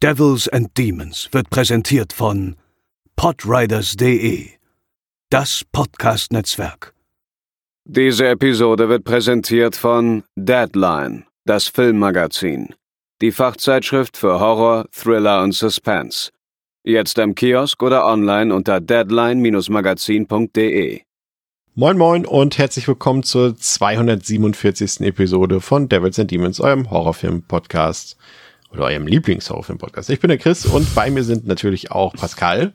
Devils and Demons wird präsentiert von podriders.de, das Podcast-Netzwerk. Diese Episode wird präsentiert von Deadline, das Filmmagazin, die Fachzeitschrift für Horror, Thriller und Suspense. Jetzt im Kiosk oder online unter deadline-magazin.de. Moin Moin und herzlich willkommen zur 247. Episode von Devils and Demons, eurem Horrorfilm-Podcast oder eurem Lieblingshorrorfilm-Podcast. Ich bin der Chris und bei mir sind natürlich auch Pascal.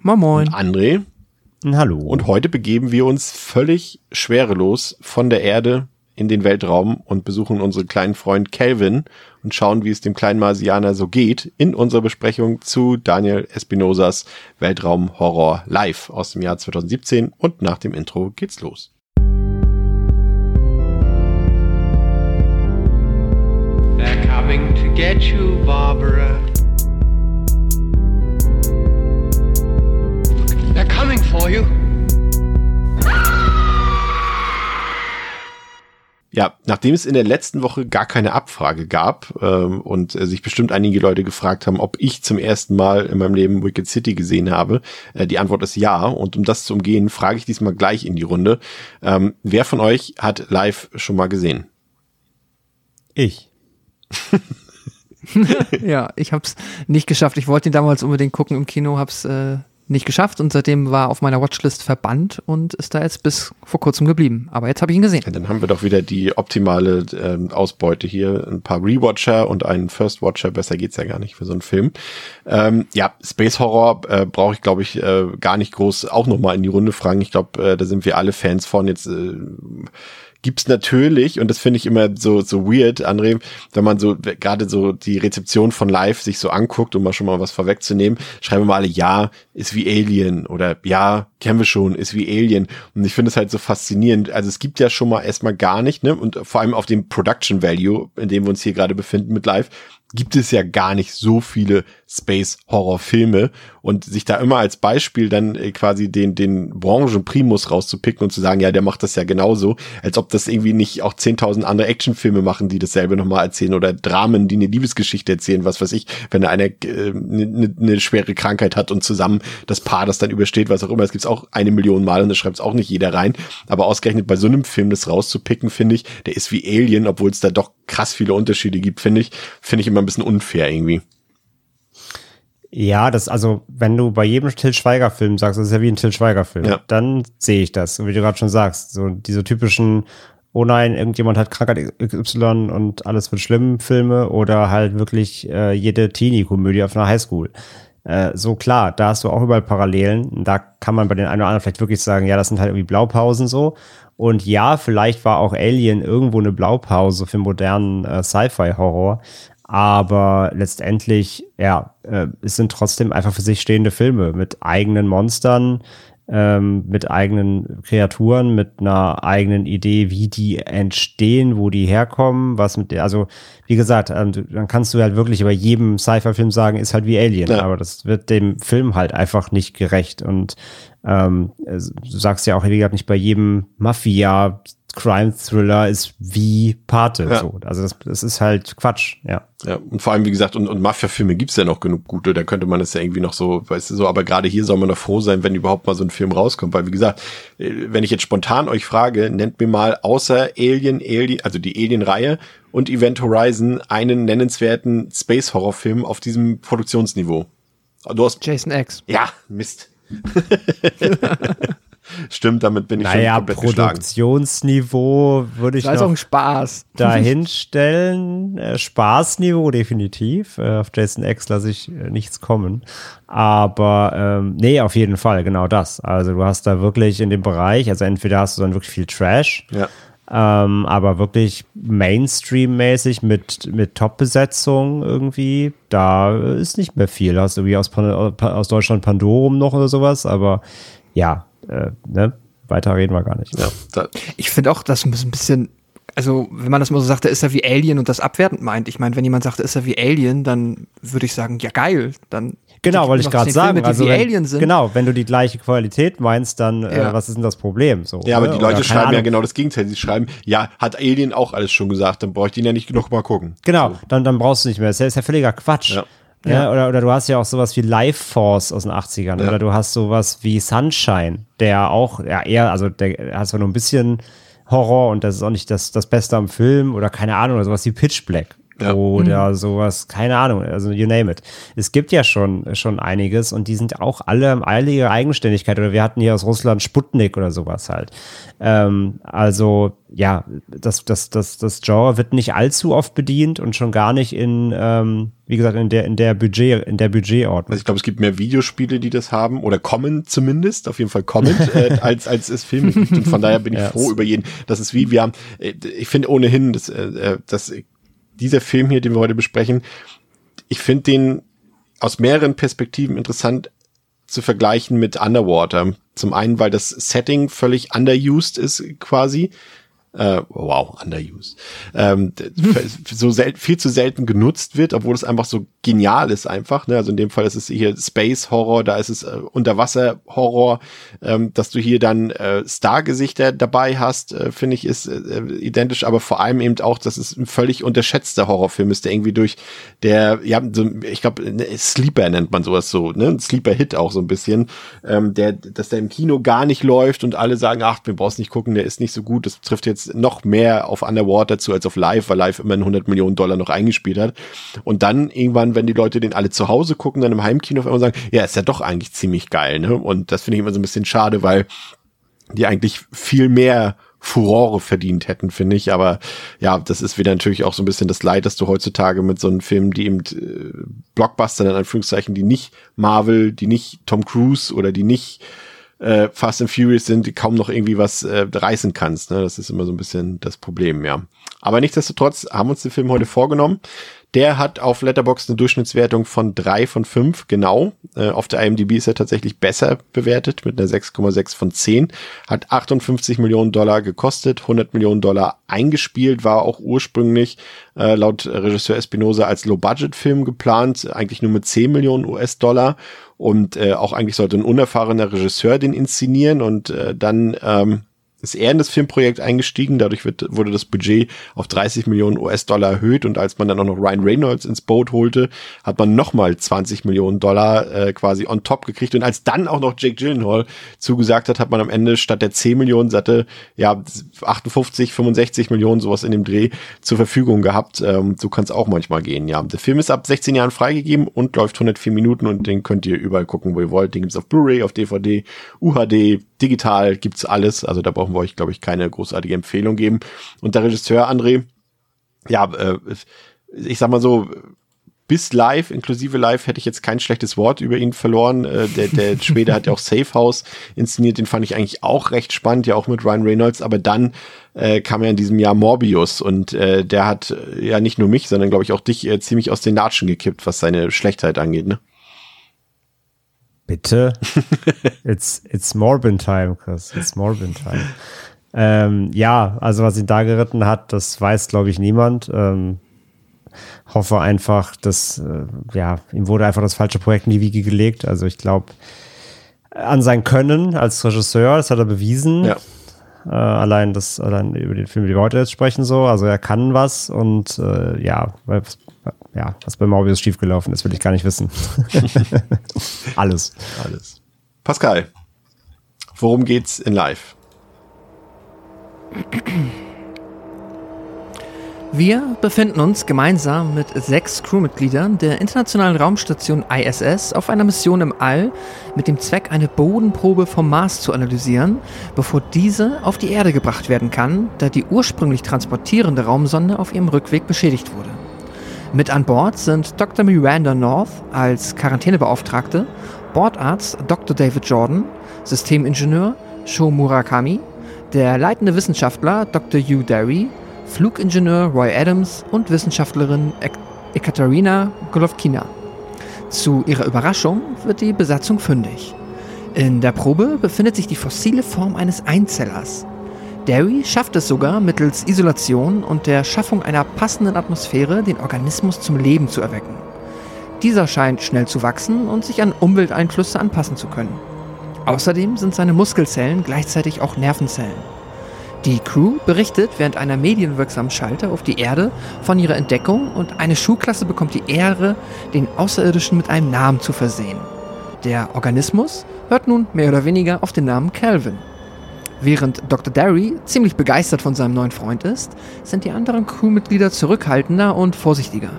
Moin Moin. Und André. Hallo. Und heute begeben wir uns völlig schwerelos von der Erde in den Weltraum und besuchen unseren kleinen Freund Calvin und schauen, wie es dem kleinen Marsianer so geht in unserer Besprechung zu Daniel Espinosas Weltraumhorror live aus dem Jahr 2017 und nach dem Intro geht's los. Coming to get you, Barbara. They're coming for you. Ja, nachdem es in der letzten Woche gar keine Abfrage gab ähm, und äh, sich bestimmt einige Leute gefragt haben, ob ich zum ersten Mal in meinem Leben Wicked City gesehen habe, äh, die Antwort ist ja. Und um das zu umgehen, frage ich diesmal gleich in die Runde. Ähm, wer von euch hat live schon mal gesehen? Ich. ja, ich hab's nicht geschafft. Ich wollte ihn damals unbedingt gucken im Kino, hab's äh, nicht geschafft und seitdem war auf meiner Watchlist verbannt und ist da jetzt bis vor kurzem geblieben. Aber jetzt habe ich ihn gesehen. Ja, dann haben wir doch wieder die optimale ähm, Ausbeute hier. Ein paar Rewatcher und einen First Watcher. Besser geht's ja gar nicht für so einen Film. Ähm, ja, Space Horror äh, brauche ich, glaube ich, äh, gar nicht groß auch nochmal in die Runde fragen. Ich glaube, äh, da sind wir alle Fans von. Jetzt äh, gibt's natürlich, und das finde ich immer so, so weird, André, wenn man so gerade so die Rezeption von Live sich so anguckt, um mal schon mal was vorwegzunehmen, schreiben wir alle, ja, ist wie Alien oder ja, kennen wir schon, ist wie Alien. Und ich finde es halt so faszinierend. Also es gibt ja schon mal erstmal gar nicht, ne? Und vor allem auf dem Production Value, in dem wir uns hier gerade befinden mit Live, gibt es ja gar nicht so viele Space-Horror-Filme. Und sich da immer als Beispiel dann äh, quasi den, den Branchen-Primus rauszupicken und zu sagen, ja, der macht das ja genauso, als ob das irgendwie nicht auch 10.000 andere Actionfilme machen, die dasselbe nochmal erzählen oder Dramen, die eine Liebesgeschichte erzählen, was weiß ich, wenn einer eine äh, ne, ne schwere Krankheit hat und zusammen das Paar das dann übersteht, was auch immer, es gibt's auch eine Million Mal und das schreibt auch nicht jeder rein, aber ausgerechnet bei so einem Film das rauszupicken, finde ich, der ist wie Alien, obwohl es da doch krass viele Unterschiede gibt, finde ich, finde ich immer ein bisschen unfair irgendwie. Ja, das, also, wenn du bei jedem Till Schweiger-Film sagst, das ist ja wie ein Till Schweiger-Film, ja. dann sehe ich das, wie du gerade schon sagst. So diese typischen, oh nein, irgendjemand hat Krankheit XY und alles wird schlimm Filme oder halt wirklich äh, jede Teenie-Komödie auf einer Highschool. Äh, so klar, da hast du auch überall Parallelen. Da kann man bei den einen oder anderen vielleicht wirklich sagen, ja, das sind halt irgendwie Blaupausen so. Und ja, vielleicht war auch Alien irgendwo eine Blaupause für modernen äh, Sci-Fi-Horror. Aber letztendlich, ja, äh, es sind trotzdem einfach für sich stehende Filme mit eigenen Monstern, ähm, mit eigenen Kreaturen, mit einer eigenen Idee, wie die entstehen, wo die herkommen, was mit der, also wie gesagt, ähm, dann kannst du halt wirklich über jedem Sci-Fi-Film sagen, ist halt wie Alien, ja. aber das wird dem Film halt einfach nicht gerecht und ähm, du sagst ja auch, wie gesagt, nicht bei jedem Mafia Crime-Thriller ist wie Pate. Ja. So. Also das, das ist halt Quatsch, ja. Ja, und vor allem, wie gesagt, und, und Mafia-Filme gibt's ja noch genug gute, da könnte man es ja irgendwie noch so, weißt du, so, aber gerade hier soll man doch froh sein, wenn überhaupt mal so ein Film rauskommt, weil wie gesagt, äh, wenn ich jetzt spontan euch frage, nennt mir mal außer Alien, Alien, also die Alien-Reihe und Event Horizon einen nennenswerten Space-Horror-Film auf diesem Produktionsniveau. Du hast Jason X. Ja, Mist. Stimmt, damit bin ich naja, schon komplett Produktionsniveau würde ich das ist ein Spaß. dahinstellen. Äh, Spaßniveau definitiv. Äh, auf Jason X lasse ich äh, nichts kommen. Aber ähm, nee, auf jeden Fall, genau das. Also du hast da wirklich in dem Bereich, also entweder hast du dann wirklich viel Trash, ja. ähm, aber wirklich Mainstream-mäßig mit, mit Top-Besetzung irgendwie, da ist nicht mehr viel. Hast du wie aus, aus Deutschland Pandorum noch oder sowas, aber ja, äh, ne? weiter reden wir gar nicht. Ja, ich finde auch, das ist ein bisschen, also wenn man das mal so sagt, da ist er wie Alien und das abwertend meint. Ich meine, wenn jemand sagt, ist er wie Alien, dann würde ich sagen, ja geil, dann Genau, wollte ich gerade sagen. Filme, also wenn, Genau, wenn du die gleiche Qualität meinst, dann äh, ja. äh, was ist denn das Problem? So, ja, aber die Leute schreiben Ahnung. ja genau das Gegenteil. Sie schreiben, ja, hat Alien auch alles schon gesagt, dann brauche ich den ja nicht noch mal gucken. Genau, so. dann, dann brauchst du nicht mehr. Das ist ja völliger Quatsch. Ja. Ja. ja. oder, oder du hast ja auch sowas wie Life Force aus den 80ern. Ja. Oder du hast sowas wie Sunshine, der auch, ja, eher, also der hat zwar nur ein bisschen Horror und das ist auch nicht das, das Beste am Film oder keine Ahnung, oder sowas wie Pitch Black. Ja. Oder mhm. sowas, keine Ahnung, also you name it. Es gibt ja schon, schon einiges und die sind auch alle im eilige Eigenständigkeit. Oder wir hatten hier aus Russland Sputnik oder sowas halt. Ähm, also, ja, das, das, das, das Genre wird nicht allzu oft bedient und schon gar nicht in, ähm, wie gesagt, in der, in der Budget, in der Budgetordnung. Also ich glaube, es gibt mehr Videospiele, die das haben, oder kommen zumindest, auf jeden Fall kommen, äh, als, als es Filme gibt. Und von daher bin ich ja. froh über jeden. Das ist wie, wir haben, äh, ich finde ohnehin, dass, äh, äh das dieser Film hier, den wir heute besprechen, ich finde den aus mehreren Perspektiven interessant zu vergleichen mit Underwater. Zum einen, weil das Setting völlig underused ist quasi äh, wow, underused, ähm, so selten, viel zu selten genutzt wird, obwohl es einfach so genial ist einfach. Ne? Also in dem Fall ist es hier Space Horror, da ist es äh, Unterwasser Horror, ähm, dass du hier dann äh, Stargesichter dabei hast, äh, finde ich ist äh, identisch, aber vor allem eben auch, dass es ein völlig unterschätzter Horrorfilm ist, der irgendwie durch der, ja, so, ich glaube, ne, Sleeper nennt man sowas so, ne, ein Sleeper Hit auch so ein bisschen, ähm, der, dass der im Kino gar nicht läuft und alle sagen, ach, wir brauchen nicht gucken, der ist nicht so gut, das trifft jetzt noch mehr auf Underwater zu als auf Live, weil Live immerhin 100 Millionen Dollar noch eingespielt hat. Und dann irgendwann, wenn die Leute den alle zu Hause gucken, dann im Heimkino auf einmal sagen, ja, ist ja doch eigentlich ziemlich geil. Ne? Und das finde ich immer so ein bisschen schade, weil die eigentlich viel mehr Furore verdient hätten, finde ich. Aber ja, das ist wieder natürlich auch so ein bisschen das Leid, dass du heutzutage mit so einem Film, die eben äh, Blockbuster in Anführungszeichen, die nicht Marvel, die nicht Tom Cruise oder die nicht äh, Fast and Furious sind, die kaum noch irgendwie was äh, reißen kannst. Ne? Das ist immer so ein bisschen das Problem, ja. Aber nichtsdestotrotz haben uns den Film heute vorgenommen. Der hat auf Letterboxd eine Durchschnittswertung von drei von fünf genau. Äh, auf der IMDb ist er tatsächlich besser bewertet mit einer 6,6 von 10. Hat 58 Millionen Dollar gekostet, 100 Millionen Dollar eingespielt, war auch ursprünglich äh, laut Regisseur Espinosa als Low-Budget-Film geplant, eigentlich nur mit 10 Millionen US-Dollar. Und äh, auch eigentlich sollte ein unerfahrener Regisseur den inszenieren und äh, dann ähm, ist er in das Filmprojekt eingestiegen. Dadurch wird, wurde das Budget auf 30 Millionen US-Dollar erhöht. Und als man dann auch noch Ryan Reynolds ins Boot holte, hat man nochmal 20 Millionen Dollar äh, quasi on top gekriegt. Und als dann auch noch Jake Gyllenhaal zugesagt hat, hat man am Ende statt der 10 Millionen satte, ja, 58, 65 Millionen sowas in dem Dreh zur Verfügung gehabt. Ähm, so kann es auch manchmal gehen, ja. Der Film ist ab 16 Jahren freigegeben und läuft 104 Minuten und den könnt ihr überall gucken, wo ihr wollt. Den gibt's auf Blu-ray, auf DVD, UHD, digital gibt's alles. Also da brauchen wir euch, glaube ich, keine großartige Empfehlung geben. Und der Regisseur André, ja, äh, ich sag mal so, bis live, inklusive live, hätte ich jetzt kein schlechtes Wort über ihn verloren. Äh, der, der Schwede hat ja auch Safe House inszeniert, den fand ich eigentlich auch recht spannend, ja auch mit Ryan Reynolds, aber dann äh, kam ja in diesem Jahr Morbius und äh, der hat äh, ja nicht nur mich, sondern glaube ich auch dich äh, ziemlich aus den Latschen gekippt, was seine Schlechtheit angeht, ne? Bitte? it's, it's Morbin Time, Chris. It's Morbin Time. Ähm, ja, also was ihn da geritten hat, das weiß, glaube ich, niemand. Ähm, hoffe einfach, dass, äh, ja, ihm wurde einfach das falsche Projekt in die Wiege gelegt. Also ich glaube, an sein Können als Regisseur, das hat er bewiesen. Ja. Äh, allein das, allein über den Film, den wir heute jetzt sprechen, so. Also er kann was und äh, ja, ja, was bei Morbius schiefgelaufen ist, will ich gar nicht wissen. Alles. Alles. Pascal, worum geht's in Live? Wir befinden uns gemeinsam mit sechs Crewmitgliedern der internationalen Raumstation ISS auf einer Mission im All mit dem Zweck, eine Bodenprobe vom Mars zu analysieren, bevor diese auf die Erde gebracht werden kann, da die ursprünglich transportierende Raumsonde auf ihrem Rückweg beschädigt wurde. Mit an Bord sind Dr. Miranda North als Quarantänebeauftragte, Bordarzt Dr. David Jordan, Systemingenieur Sho Murakami, der leitende Wissenschaftler Dr. Hugh Derry, Flugingenieur Roy Adams und Wissenschaftlerin Ekaterina Golovkina. Zu ihrer Überraschung wird die Besatzung fündig. In der Probe befindet sich die fossile Form eines Einzellers. Derry schafft es sogar mittels Isolation und der Schaffung einer passenden Atmosphäre den Organismus zum Leben zu erwecken. Dieser scheint schnell zu wachsen und sich an Umwelteinflüsse anpassen zu können. Außerdem sind seine Muskelzellen gleichzeitig auch Nervenzellen. Die Crew berichtet während einer medienwirksamen Schalte auf die Erde von ihrer Entdeckung und eine Schulklasse bekommt die Ehre, den Außerirdischen mit einem Namen zu versehen. Der Organismus hört nun mehr oder weniger auf den Namen Calvin. Während Dr. Derry ziemlich begeistert von seinem neuen Freund ist, sind die anderen Crewmitglieder zurückhaltender und vorsichtiger.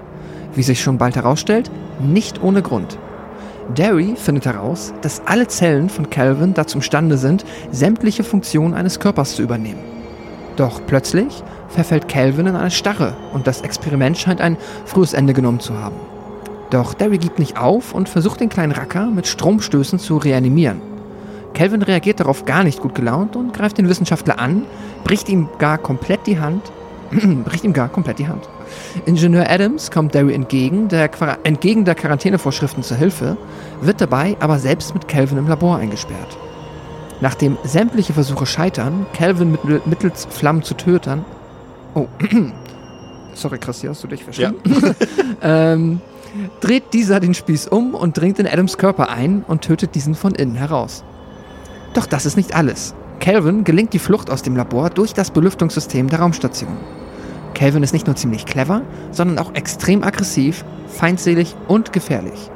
Wie sich schon bald herausstellt, nicht ohne Grund. Derry findet heraus, dass alle Zellen von Calvin dazu imstande sind, sämtliche Funktionen eines Körpers zu übernehmen. Doch plötzlich verfällt Calvin in eine Starre und das Experiment scheint ein frühes Ende genommen zu haben. Doch Derry gibt nicht auf und versucht den kleinen Racker mit Stromstößen zu reanimieren. Calvin reagiert darauf gar nicht gut gelaunt und greift den Wissenschaftler an, bricht ihm gar komplett die Hand, bricht ihm gar komplett die Hand. Ingenieur Adams kommt Derry entgegen der, entgegen der Quarantänevorschriften zur Hilfe, wird dabei aber selbst mit Calvin im Labor eingesperrt. Nachdem sämtliche Versuche scheitern, Calvin mit, mittels Flammen zu töten. Oh, sorry, Chris, hier hast du dich verstanden. Ja. ähm, dreht dieser den Spieß um und dringt in Adams Körper ein und tötet diesen von innen heraus. Doch das ist nicht alles. Calvin gelingt die Flucht aus dem Labor durch das Belüftungssystem der Raumstation. Calvin ist nicht nur ziemlich clever, sondern auch extrem aggressiv, feindselig und gefährlich.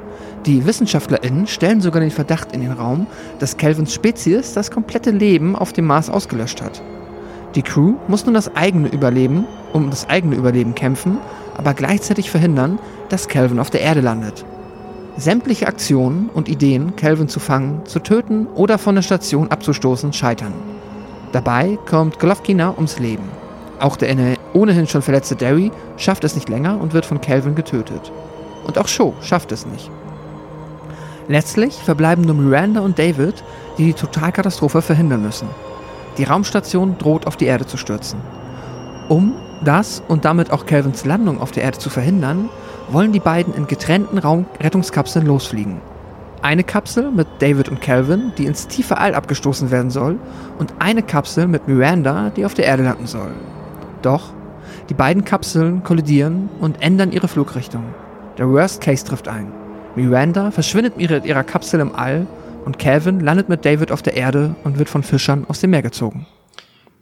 Die WissenschaftlerInnen stellen sogar den Verdacht in den Raum, dass Calvins Spezies das komplette Leben auf dem Mars ausgelöscht hat. Die Crew muss nun das eigene Überleben, um das eigene Überleben kämpfen, aber gleichzeitig verhindern, dass Calvin auf der Erde landet. Sämtliche Aktionen und Ideen, Calvin zu fangen, zu töten oder von der Station abzustoßen, scheitern. Dabei kommt Golovkina ums Leben. Auch der ohnehin schon verletzte Derry schafft es nicht länger und wird von Calvin getötet. Und auch Shaw schafft es nicht. Letztlich verbleiben nur Miranda und David, die die Totalkatastrophe verhindern müssen. Die Raumstation droht auf die Erde zu stürzen. Um das und damit auch Calvins Landung auf der Erde zu verhindern, wollen die beiden in getrennten Raumrettungskapseln losfliegen. Eine Kapsel mit David und Calvin, die ins tiefe All abgestoßen werden soll, und eine Kapsel mit Miranda, die auf der Erde landen soll. Doch die beiden Kapseln kollidieren und ändern ihre Flugrichtung. Der Worst Case trifft ein. Miranda verschwindet mit ihrer Kapsel im All und Calvin landet mit David auf der Erde und wird von Fischern aus dem Meer gezogen.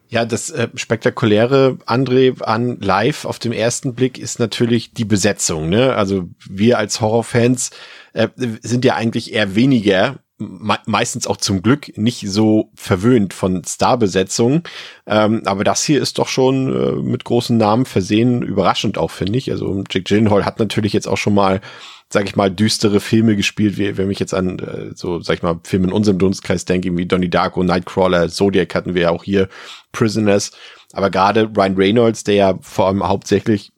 Ja, das äh, spektakuläre André an live auf dem ersten Blick ist natürlich die Besetzung. Ne? Also wir als Horrorfans äh, sind ja eigentlich eher weniger me meistens auch zum Glück nicht so verwöhnt von Starbesetzungen. Ähm, aber das hier ist doch schon äh, mit großen Namen versehen, überraschend auch, finde ich. Also Jake Gyllenhaal hat natürlich jetzt auch schon mal sag ich mal, düstere Filme gespielt, wie wenn ich jetzt an äh, so, sag ich mal, Filme in unserem Dunstkreis denke, wie Donnie Darko, Nightcrawler, Zodiac hatten wir ja auch hier, Prisoners. Aber gerade Ryan Reynolds, der ja vor allem hauptsächlich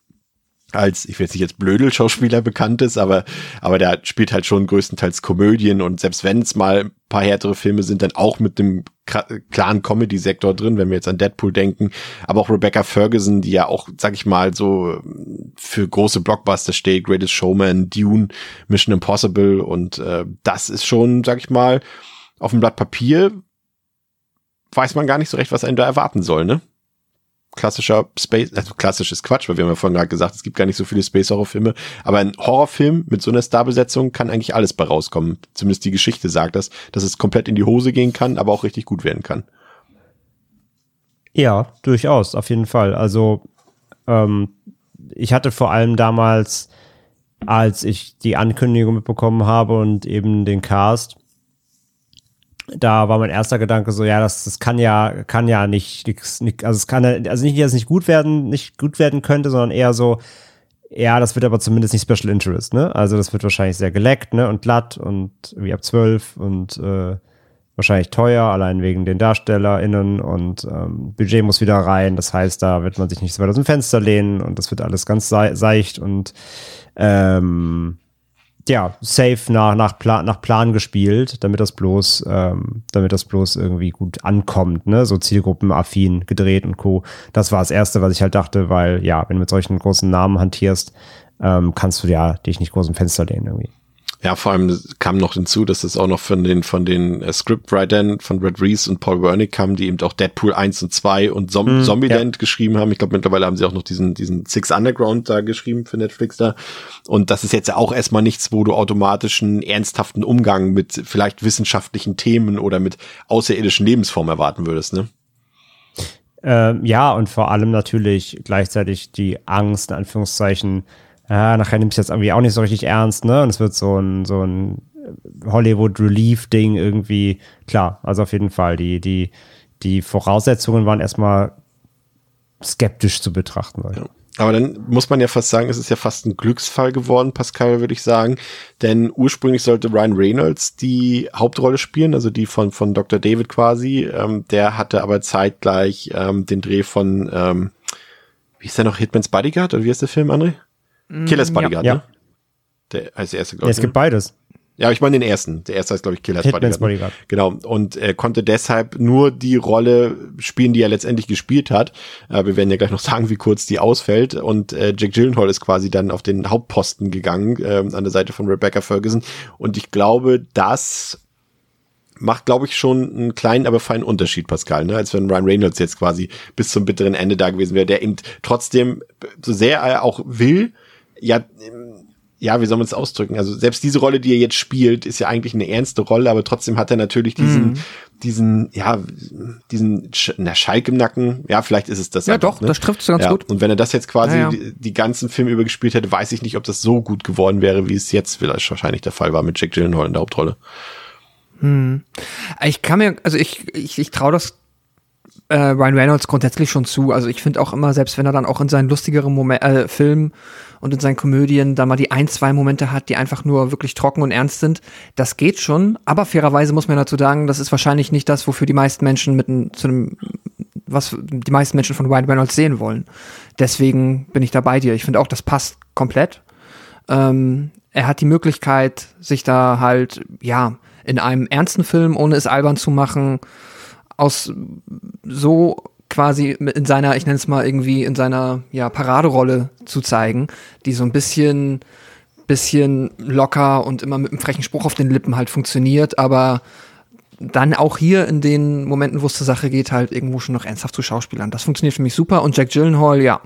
als, ich will jetzt nicht als Blödel-Schauspieler bekannt ist, aber, aber der spielt halt schon größtenteils Komödien und selbst wenn es mal ein paar härtere Filme sind, dann auch mit dem klaren Comedy-Sektor drin, wenn wir jetzt an Deadpool denken, aber auch Rebecca Ferguson, die ja auch, sag ich mal, so für große Blockbuster steht, Greatest Showman, Dune, Mission Impossible und äh, das ist schon, sag ich mal, auf dem Blatt Papier weiß man gar nicht so recht, was einen da erwarten soll, ne? Klassischer Space, also klassisches Quatsch, weil wir haben ja vorhin gerade gesagt, es gibt gar nicht so viele Space-Horror-Filme, aber ein Horrorfilm mit so einer Starbesetzung kann eigentlich alles bei rauskommen. Zumindest die Geschichte sagt das, dass es komplett in die Hose gehen kann, aber auch richtig gut werden kann. Ja, durchaus, auf jeden Fall. Also ähm, ich hatte vor allem damals, als ich die Ankündigung mitbekommen habe und eben den Cast, da war mein erster Gedanke so, ja, das, das kann ja, kann ja nicht, nicht also es kann also nicht, dass es nicht gut werden, nicht gut werden könnte, sondern eher so, ja, das wird aber zumindest nicht Special Interest, ne? Also das wird wahrscheinlich sehr geleckt, ne? Und glatt und wie ab zwölf und äh, wahrscheinlich teuer, allein wegen den DarstellerInnen und ähm, Budget muss wieder rein. Das heißt, da wird man sich nicht so weit aus dem Fenster lehnen und das wird alles ganz seicht und ähm, ja, safe nach, nach, Plan, nach Plan gespielt, damit das bloß, ähm, damit das bloß irgendwie gut ankommt, ne? So zielgruppenaffin gedreht und Co. Das war das Erste, was ich halt dachte, weil, ja, wenn du mit solchen großen Namen hantierst, ähm, kannst du ja dich nicht groß im Fenster lehnen irgendwie. Ja, vor allem kam noch hinzu, dass es auch noch von den, von den äh, Scriptwritern von Red Reese und Paul Wernick kam, die eben auch Deadpool 1 und 2 und Zom mm, Zombieland ja. geschrieben haben. Ich glaube, mittlerweile haben sie auch noch diesen, diesen Six Underground da geschrieben für Netflix da. Und das ist jetzt ja auch erstmal nichts, wo du automatisch einen ernsthaften Umgang mit vielleicht wissenschaftlichen Themen oder mit außerirdischen Lebensformen erwarten würdest, ne? Ähm, ja, und vor allem natürlich gleichzeitig die Angst, in Anführungszeichen, ja, nachher nimmt es jetzt irgendwie auch nicht so richtig ernst, ne? Und es wird so ein, so ein Hollywood-Relief-Ding irgendwie. Klar, also auf jeden Fall. Die, die, die Voraussetzungen waren erstmal skeptisch zu betrachten. Ja. Aber dann muss man ja fast sagen, es ist ja fast ein Glücksfall geworden, Pascal, würde ich sagen. Denn ursprünglich sollte Ryan Reynolds die Hauptrolle spielen, also die von, von Dr. David quasi. Ähm, der hatte aber zeitgleich ähm, den Dreh von, ähm, wie ist der noch, Hitman's Bodyguard? Oder wie ist der Film, André? Mm, Killer's Bodyguard, ja. ne? Der als erste, glaube ich. Ja, es gibt ne? beides. Ja, ich meine den ersten. Der erste heißt, glaube ich, Killer's Bodyguard. Ne? Bodyguard. Genau. Und er konnte deshalb nur die Rolle spielen, die er letztendlich gespielt hat. Äh, wir werden ja gleich noch sagen, wie kurz die ausfällt. Und äh, Jack Gyllenhaal ist quasi dann auf den Hauptposten gegangen, äh, an der Seite von Rebecca Ferguson. Und ich glaube, das macht, glaube ich, schon einen kleinen, aber feinen Unterschied, Pascal, ne? als wenn Ryan Reynolds jetzt quasi bis zum bitteren Ende da gewesen wäre, der eben trotzdem, so sehr er auch will, ja, ja, wie soll man es ausdrücken? Also selbst diese Rolle, die er jetzt spielt, ist ja eigentlich eine ernste Rolle, aber trotzdem hat er natürlich diesen, mm. diesen, ja, diesen, na, Schalk im Nacken. Ja, vielleicht ist es das. Ja, einfach, doch, ne? das trifft es ganz ja. gut. Und wenn er das jetzt quasi ja, ja. Die, die, ganzen Filme übergespielt hätte, weiß ich nicht, ob das so gut geworden wäre, wie es jetzt vielleicht wahrscheinlich der Fall war mit Jack Gyllenhaal in der Hauptrolle. Hm. Ich kann mir, also ich, ich, ich traue das äh, Ryan Reynolds grundsätzlich schon zu. Also ich finde auch immer, selbst wenn er dann auch in seinen lustigeren Moment, äh, Filmen und in seinen Komödien da mal die ein, zwei Momente hat, die einfach nur wirklich trocken und ernst sind. Das geht schon, aber fairerweise muss man dazu sagen, das ist wahrscheinlich nicht das, wofür die meisten Menschen mit zu einem, was die meisten Menschen von Ryan Reynolds sehen wollen. Deswegen bin ich da bei dir. Ich finde auch, das passt komplett. Ähm, er hat die Möglichkeit, sich da halt, ja, in einem ernsten Film, ohne es albern zu machen, aus so quasi in seiner, ich nenne es mal irgendwie, in seiner ja, Paraderolle zu zeigen, die so ein bisschen, bisschen locker und immer mit einem frechen Spruch auf den Lippen halt funktioniert, aber dann auch hier in den Momenten, wo es zur Sache geht, halt irgendwo schon noch ernsthaft zu Schauspielern. Das funktioniert für mich super. Und Jack Gyllenhaal, ja,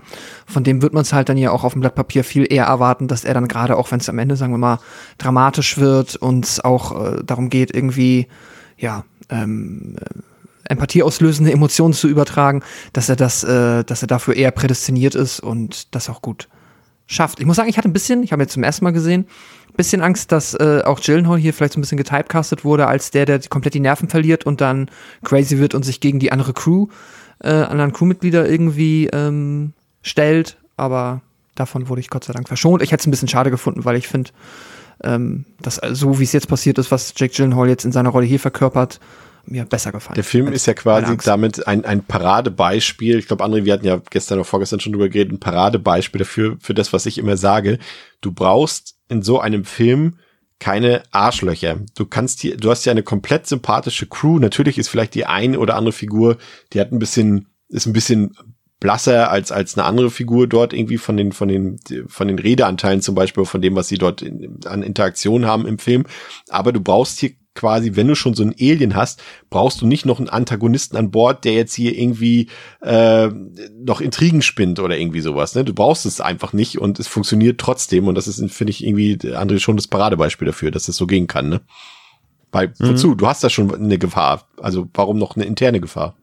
von dem wird man es halt dann ja auch auf dem Blatt Papier viel eher erwarten, dass er dann gerade auch, wenn es am Ende, sagen wir mal, dramatisch wird und auch äh, darum geht, irgendwie, ja, ähm, empathieauslösende Emotionen zu übertragen, dass er das, äh, dass er dafür eher prädestiniert ist und das auch gut schafft. Ich muss sagen, ich hatte ein bisschen, ich habe jetzt zum ersten Mal gesehen, ein bisschen Angst, dass äh, auch Gyllenhaal hier vielleicht so ein bisschen getypecastet wurde als der, der komplett die Nerven verliert und dann crazy wird und sich gegen die andere Crew, äh, anderen Crewmitglieder irgendwie ähm, stellt. Aber davon wurde ich Gott sei Dank verschont. Ich hätte es ein bisschen schade gefunden, weil ich finde, ähm, dass so wie es jetzt passiert ist, was Jake Gyllenhaal jetzt in seiner Rolle hier verkörpert, mir besser gefallen. Der Film ist ja quasi damit ein, ein Paradebeispiel. Ich glaube, André, wir hatten ja gestern oder vorgestern schon drüber geredet, ein Paradebeispiel dafür, für das, was ich immer sage. Du brauchst in so einem Film keine Arschlöcher. Du kannst hier, du hast ja eine komplett sympathische Crew. Natürlich ist vielleicht die eine oder andere Figur, die hat ein bisschen, ist ein bisschen blasser als als eine andere Figur dort irgendwie von den von den von den Redeanteilen zum Beispiel von dem was sie dort in, an Interaktion haben im Film aber du brauchst hier quasi, wenn du schon so ein Alien hast, brauchst du nicht noch einen Antagonisten an Bord, der jetzt hier irgendwie äh, noch Intrigen spinnt oder irgendwie sowas. Ne? Du brauchst es einfach nicht und es funktioniert trotzdem. Und das ist, finde ich, irgendwie, André, schon das Paradebeispiel dafür, dass es das so gehen kann. Ne? Weil, mhm. wozu? Du hast da schon eine Gefahr. Also warum noch eine interne Gefahr?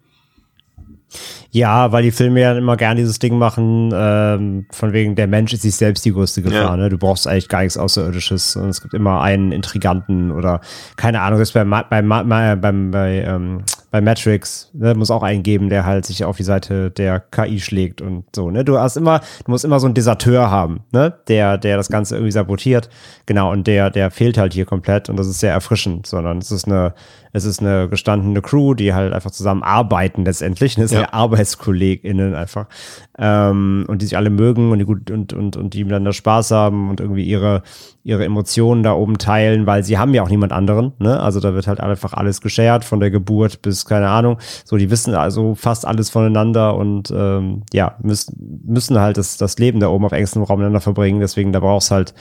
Ja, weil die Filme ja immer gern dieses Ding machen, ähm, von wegen, der Mensch ist sich selbst die größte Gefahr. Ja. Ne? Du brauchst eigentlich gar nichts Außerirdisches. Und es gibt immer einen Intriganten oder keine Ahnung, das ist bei, bei, bei, bei, ähm, bei Matrix, ne, muss auch einen geben, der halt sich auf die Seite der KI schlägt und so. Ne? Du hast immer, du musst immer so einen Deserteur haben, ne? der, der das Ganze irgendwie sabotiert. Genau, und der, der fehlt halt hier komplett und das ist sehr erfrischend, sondern es ist eine, es ist eine gestandene Crew, die halt einfach zusammen arbeiten letztendlich. Es sind ja. ja ArbeitskollegInnen einfach. Ähm, und die sich alle mögen und die gut und, und, und die miteinander Spaß haben und irgendwie ihre, ihre Emotionen da oben teilen, weil sie haben ja auch niemand anderen. Ne? Also da wird halt einfach alles geshared, von der Geburt bis, keine Ahnung. So, die wissen also fast alles voneinander und ähm, ja, müssen, müssen halt das, das Leben da oben auf engstem Raum miteinander verbringen. Deswegen, da brauchst halt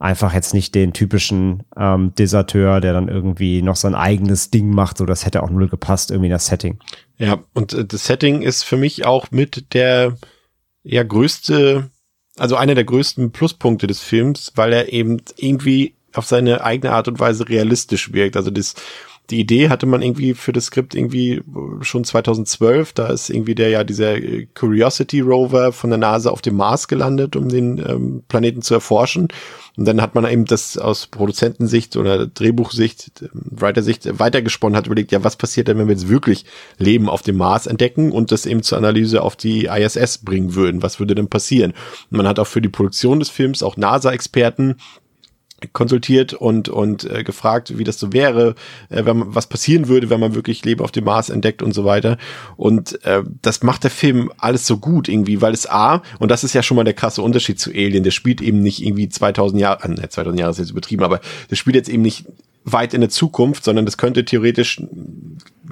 einfach jetzt nicht den typischen ähm, Deserteur, der dann irgendwie noch sein eigenes Ding macht. So, das hätte auch null gepasst, irgendwie das Setting. Ja, und äh, das Setting ist für mich auch mit der ja größte also einer der größten Pluspunkte des Films, weil er eben irgendwie auf seine eigene Art und Weise realistisch wirkt. Also das, die Idee hatte man irgendwie für das Skript irgendwie schon 2012. Da ist irgendwie der ja dieser Curiosity Rover von der NASA auf dem Mars gelandet, um den ähm, Planeten zu erforschen. Und dann hat man eben das aus Produzentensicht oder Drehbuchsicht, Writer-Sicht weitergesponnen, hat überlegt, ja, was passiert denn, wenn wir jetzt wirklich Leben auf dem Mars entdecken und das eben zur Analyse auf die ISS bringen würden? Was würde denn passieren? Und man hat auch für die Produktion des Films auch NASA-Experten konsultiert und und äh, gefragt, wie das so wäre, äh, wenn man, was passieren würde, wenn man wirklich Leben auf dem Mars entdeckt und so weiter. Und äh, das macht der Film alles so gut irgendwie, weil es a und das ist ja schon mal der krasse Unterschied zu Alien. Der spielt eben nicht irgendwie 2000 Jahre, äh, 2000 Jahre ist jetzt übertrieben, aber der spielt jetzt eben nicht weit in der Zukunft, sondern das könnte theoretisch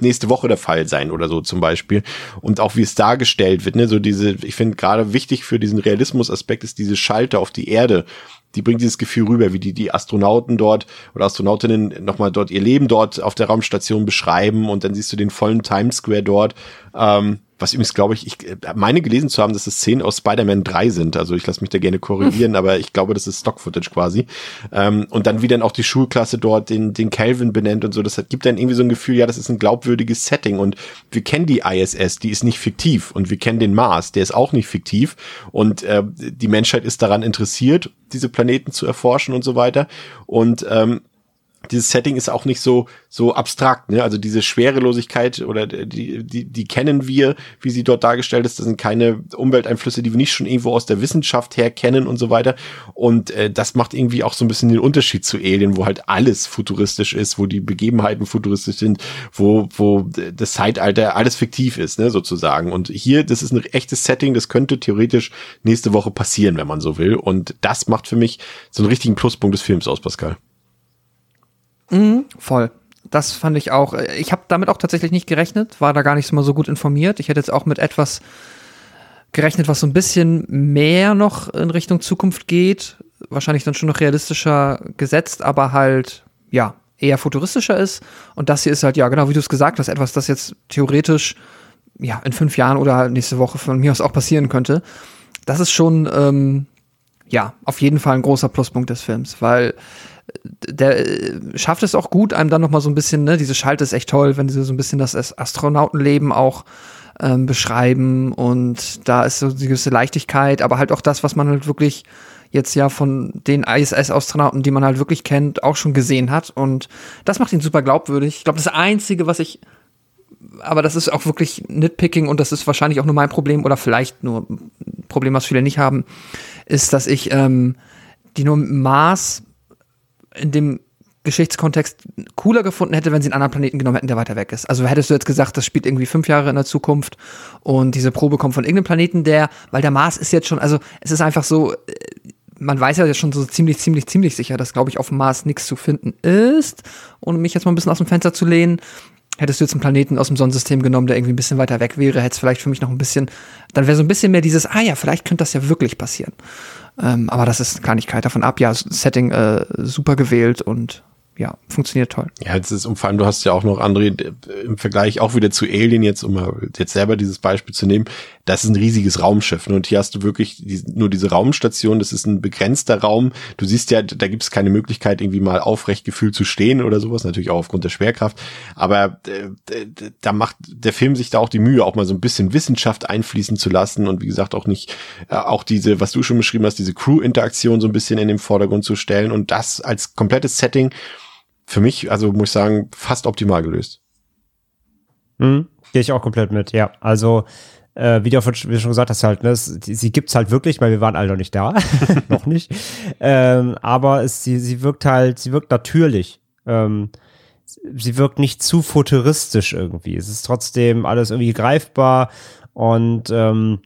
nächste Woche der Fall sein oder so zum Beispiel. Und auch wie es dargestellt wird, ne, so diese, ich finde gerade wichtig für diesen Realismus-Aspekt ist diese Schalter auf die Erde, die bringt dieses Gefühl rüber, wie die, die Astronauten dort oder Astronautinnen nochmal dort ihr Leben dort auf der Raumstation beschreiben und dann siehst du den vollen Times Square dort. Ähm, was übrigens, glaube ich, ich meine gelesen zu haben, dass es Szenen aus Spider-Man 3 sind. Also ich lasse mich da gerne korrigieren, aber ich glaube, das ist Stock-Footage quasi. Ähm, und dann wie dann auch die Schulklasse dort den, den Calvin benennt und so. Das hat, gibt dann irgendwie so ein Gefühl, ja, das ist ein glaubwürdiges Setting. Und wir kennen die ISS, die ist nicht fiktiv. Und wir kennen den Mars, der ist auch nicht fiktiv. Und äh, die Menschheit ist daran interessiert, diese Planeten zu erforschen und so weiter. Und ähm, dieses Setting ist auch nicht so so abstrakt, ne? Also diese Schwerelosigkeit oder die die die kennen wir, wie sie dort dargestellt ist. Das sind keine Umwelteinflüsse, die wir nicht schon irgendwo aus der Wissenschaft her kennen und so weiter. Und äh, das macht irgendwie auch so ein bisschen den Unterschied zu Alien, wo halt alles futuristisch ist, wo die Begebenheiten futuristisch sind, wo wo das Zeitalter alles fiktiv ist, ne? Sozusagen. Und hier, das ist ein echtes Setting, das könnte theoretisch nächste Woche passieren, wenn man so will. Und das macht für mich so einen richtigen Pluspunkt des Films aus, Pascal. Mhm, voll. Das fand ich auch. Äh, ich habe damit auch tatsächlich nicht gerechnet, war da gar nicht mal so gut informiert. Ich hätte jetzt auch mit etwas gerechnet, was so ein bisschen mehr noch in Richtung Zukunft geht. Wahrscheinlich dann schon noch realistischer gesetzt, aber halt, ja, eher futuristischer ist. Und das hier ist halt, ja, genau wie du es gesagt hast, etwas, das jetzt theoretisch, ja, in fünf Jahren oder nächste Woche von mir aus auch passieren könnte. Das ist schon, ähm, ja, auf jeden Fall ein großer Pluspunkt des Films, weil der äh, schafft es auch gut, einem dann noch mal so ein bisschen, ne, diese Schalte ist echt toll, wenn sie so ein bisschen das Astronautenleben auch ähm, beschreiben und da ist so die gewisse Leichtigkeit, aber halt auch das, was man halt wirklich jetzt ja von den ISS-Astronauten, die man halt wirklich kennt, auch schon gesehen hat und das macht ihn super glaubwürdig. Ich glaube, das Einzige, was ich aber das ist auch wirklich Nitpicking und das ist wahrscheinlich auch nur mein Problem oder vielleicht nur ein Problem, was viele nicht haben, ist, dass ich ähm, die nur Mars in dem Geschichtskontext cooler gefunden hätte, wenn sie einen anderen Planeten genommen hätten, der weiter weg ist. Also hättest du jetzt gesagt, das spielt irgendwie fünf Jahre in der Zukunft und diese Probe kommt von irgendeinem Planeten, der, weil der Mars ist jetzt schon, also es ist einfach so, äh, man weiß ja schon so ziemlich, ziemlich, ziemlich sicher, dass, glaube ich, auf dem Mars nichts zu finden ist. Und mich jetzt mal ein bisschen aus dem Fenster zu lehnen, hättest du jetzt einen Planeten aus dem Sonnensystem genommen, der irgendwie ein bisschen weiter weg wäre, hätte es vielleicht für mich noch ein bisschen, dann wäre so ein bisschen mehr dieses, ah ja, vielleicht könnte das ja wirklich passieren. Ähm, aber das ist eine Kleinigkeit davon ab. Ja, Setting äh, super gewählt und ja, funktioniert toll. Ja, jetzt ist, und vor allem, du hast ja auch noch, André, im Vergleich auch wieder zu Alien, jetzt, um mal jetzt selber dieses Beispiel zu nehmen, das ist ein riesiges Raumschiff. Ne? Und hier hast du wirklich die, nur diese Raumstation, das ist ein begrenzter Raum. Du siehst ja, da gibt es keine Möglichkeit, irgendwie mal aufrecht gefühlt zu stehen oder sowas, natürlich auch aufgrund der Schwerkraft. Aber äh, da macht der Film sich da auch die Mühe, auch mal so ein bisschen Wissenschaft einfließen zu lassen und wie gesagt auch nicht, äh, auch diese, was du schon beschrieben hast, diese Crew-Interaktion so ein bisschen in den Vordergrund zu stellen und das als komplettes Setting für mich, also muss ich sagen, fast optimal gelöst. Mhm. Gehe ich auch komplett mit, ja. Also, äh, wie du schon gesagt hast, halt, ne, es, sie gibt's halt wirklich, weil wir waren alle noch nicht da. noch nicht. Ähm, aber es, sie, sie wirkt halt, sie wirkt natürlich. Ähm, sie wirkt nicht zu futuristisch irgendwie. Es ist trotzdem alles irgendwie greifbar und ähm,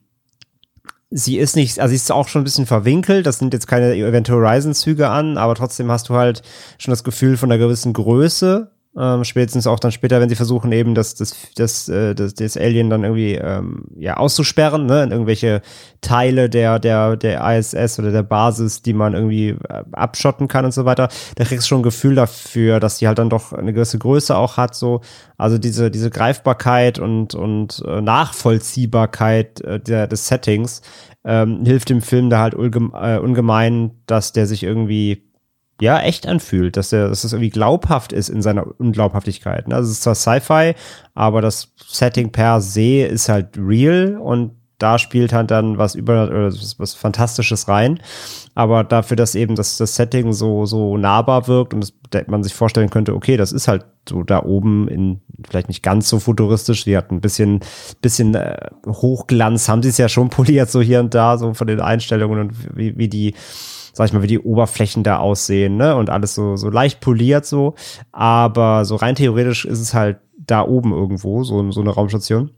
sie ist nicht, also sie ist auch schon ein bisschen verwinkelt, das sind jetzt keine Event Horizon Züge an, aber trotzdem hast du halt schon das Gefühl von einer gewissen Größe, ähm, spätestens auch dann später, wenn sie versuchen eben das, das, das, äh, das, das Alien dann irgendwie ähm, ja auszusperren, ne, in irgendwelche Teile der, der, der ISS oder der Basis, die man irgendwie äh, abschotten kann und so weiter, da kriegst du schon ein Gefühl dafür, dass die halt dann doch eine gewisse Größe auch hat, so, also diese, diese Greifbarkeit und, und äh, Nachvollziehbarkeit äh, der, des Settings ähm, hilft dem Film da halt ungemein, dass der sich irgendwie ja echt anfühlt, dass er, dass es irgendwie glaubhaft ist in seiner Unglaubhaftigkeit. Ne? Also es ist zwar Sci-Fi, aber das Setting per se ist halt real und da spielt halt dann was über oder was, was Fantastisches rein. Aber dafür, dass eben das, das Setting so, so nahbar wirkt und das, man sich vorstellen könnte, okay, das ist halt so da oben in, vielleicht nicht ganz so futuristisch, die hat ein bisschen, bisschen äh, Hochglanz, haben sie es ja schon poliert, so hier und da, so von den Einstellungen und wie, wie die, sag ich mal, wie die Oberflächen da aussehen, ne? Und alles so, so leicht poliert so. Aber so rein theoretisch ist es halt da oben irgendwo, so, so eine Raumstation.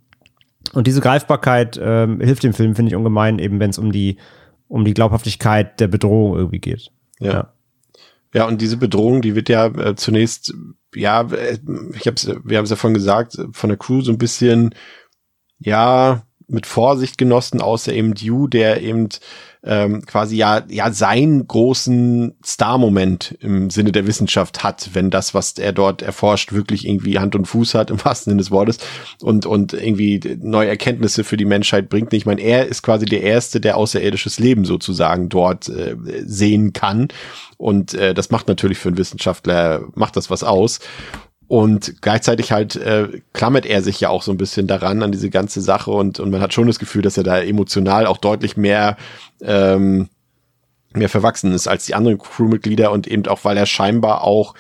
Und diese Greifbarkeit ähm, hilft dem Film, finde ich, ungemein, eben wenn es um die, um die Glaubhaftigkeit der Bedrohung irgendwie geht. Ja. ja. Ja, und diese Bedrohung, die wird ja äh, zunächst, ja, äh, ich hab's, wir haben es ja vorhin gesagt, von der Crew so ein bisschen, ja, mit Vorsicht genossen, außer eben Dew, der eben ähm, quasi ja, ja seinen großen Star-Moment im Sinne der Wissenschaft hat, wenn das, was er dort erforscht, wirklich irgendwie Hand und Fuß hat, im wahrsten Sinne des Wortes, und, und irgendwie neue Erkenntnisse für die Menschheit bringt. Ich meine, er ist quasi der Erste, der außerirdisches Leben sozusagen dort äh, sehen kann. Und äh, das macht natürlich für einen Wissenschaftler, macht das was aus. Und gleichzeitig halt äh, klammert er sich ja auch so ein bisschen daran, an diese ganze Sache. Und, und man hat schon das Gefühl, dass er da emotional auch deutlich mehr, ähm, mehr verwachsen ist als die anderen Crewmitglieder. Und eben auch, weil er scheinbar auch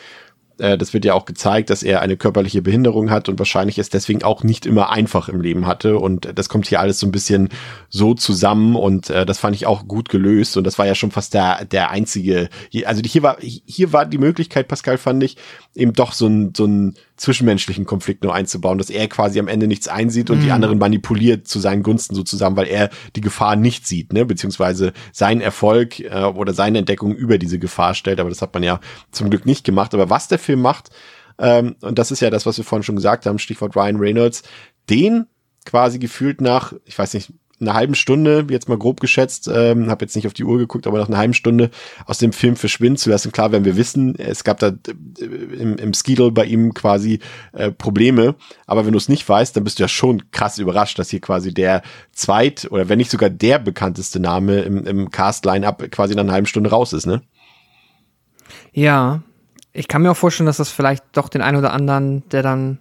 äh, das wird ja auch gezeigt, dass er eine körperliche Behinderung hat und wahrscheinlich es deswegen auch nicht immer einfach im Leben hatte. Und das kommt hier alles so ein bisschen so zusammen und äh, das fand ich auch gut gelöst. Und das war ja schon fast der, der einzige, also hier war, hier war die Möglichkeit, Pascal, fand ich, eben doch so ein, so ein zwischenmenschlichen Konflikt nur einzubauen, dass er quasi am Ende nichts einsieht und mhm. die anderen manipuliert zu seinen Gunsten sozusagen, weil er die Gefahr nicht sieht, ne, beziehungsweise seinen Erfolg äh, oder seine Entdeckung über diese Gefahr stellt. Aber das hat man ja zum Glück nicht gemacht. Aber was der Film macht, ähm, und das ist ja das, was wir vorhin schon gesagt haben, Stichwort Ryan Reynolds, den quasi gefühlt nach, ich weiß nicht, einer halben Stunde, jetzt mal grob geschätzt, ähm, habe jetzt nicht auf die Uhr geguckt, aber nach einer halben Stunde aus dem Film verschwinden zu lassen. Klar, wenn wir wissen, es gab da äh, im, im Skidle bei ihm quasi äh, Probleme, aber wenn du es nicht weißt, dann bist du ja schon krass überrascht, dass hier quasi der zweit oder wenn nicht sogar der bekannteste Name im, im Cast-Line-Up quasi nach einer halben Stunde raus ist, ne? Ja, ich kann mir auch vorstellen, dass das vielleicht doch den einen oder anderen, der dann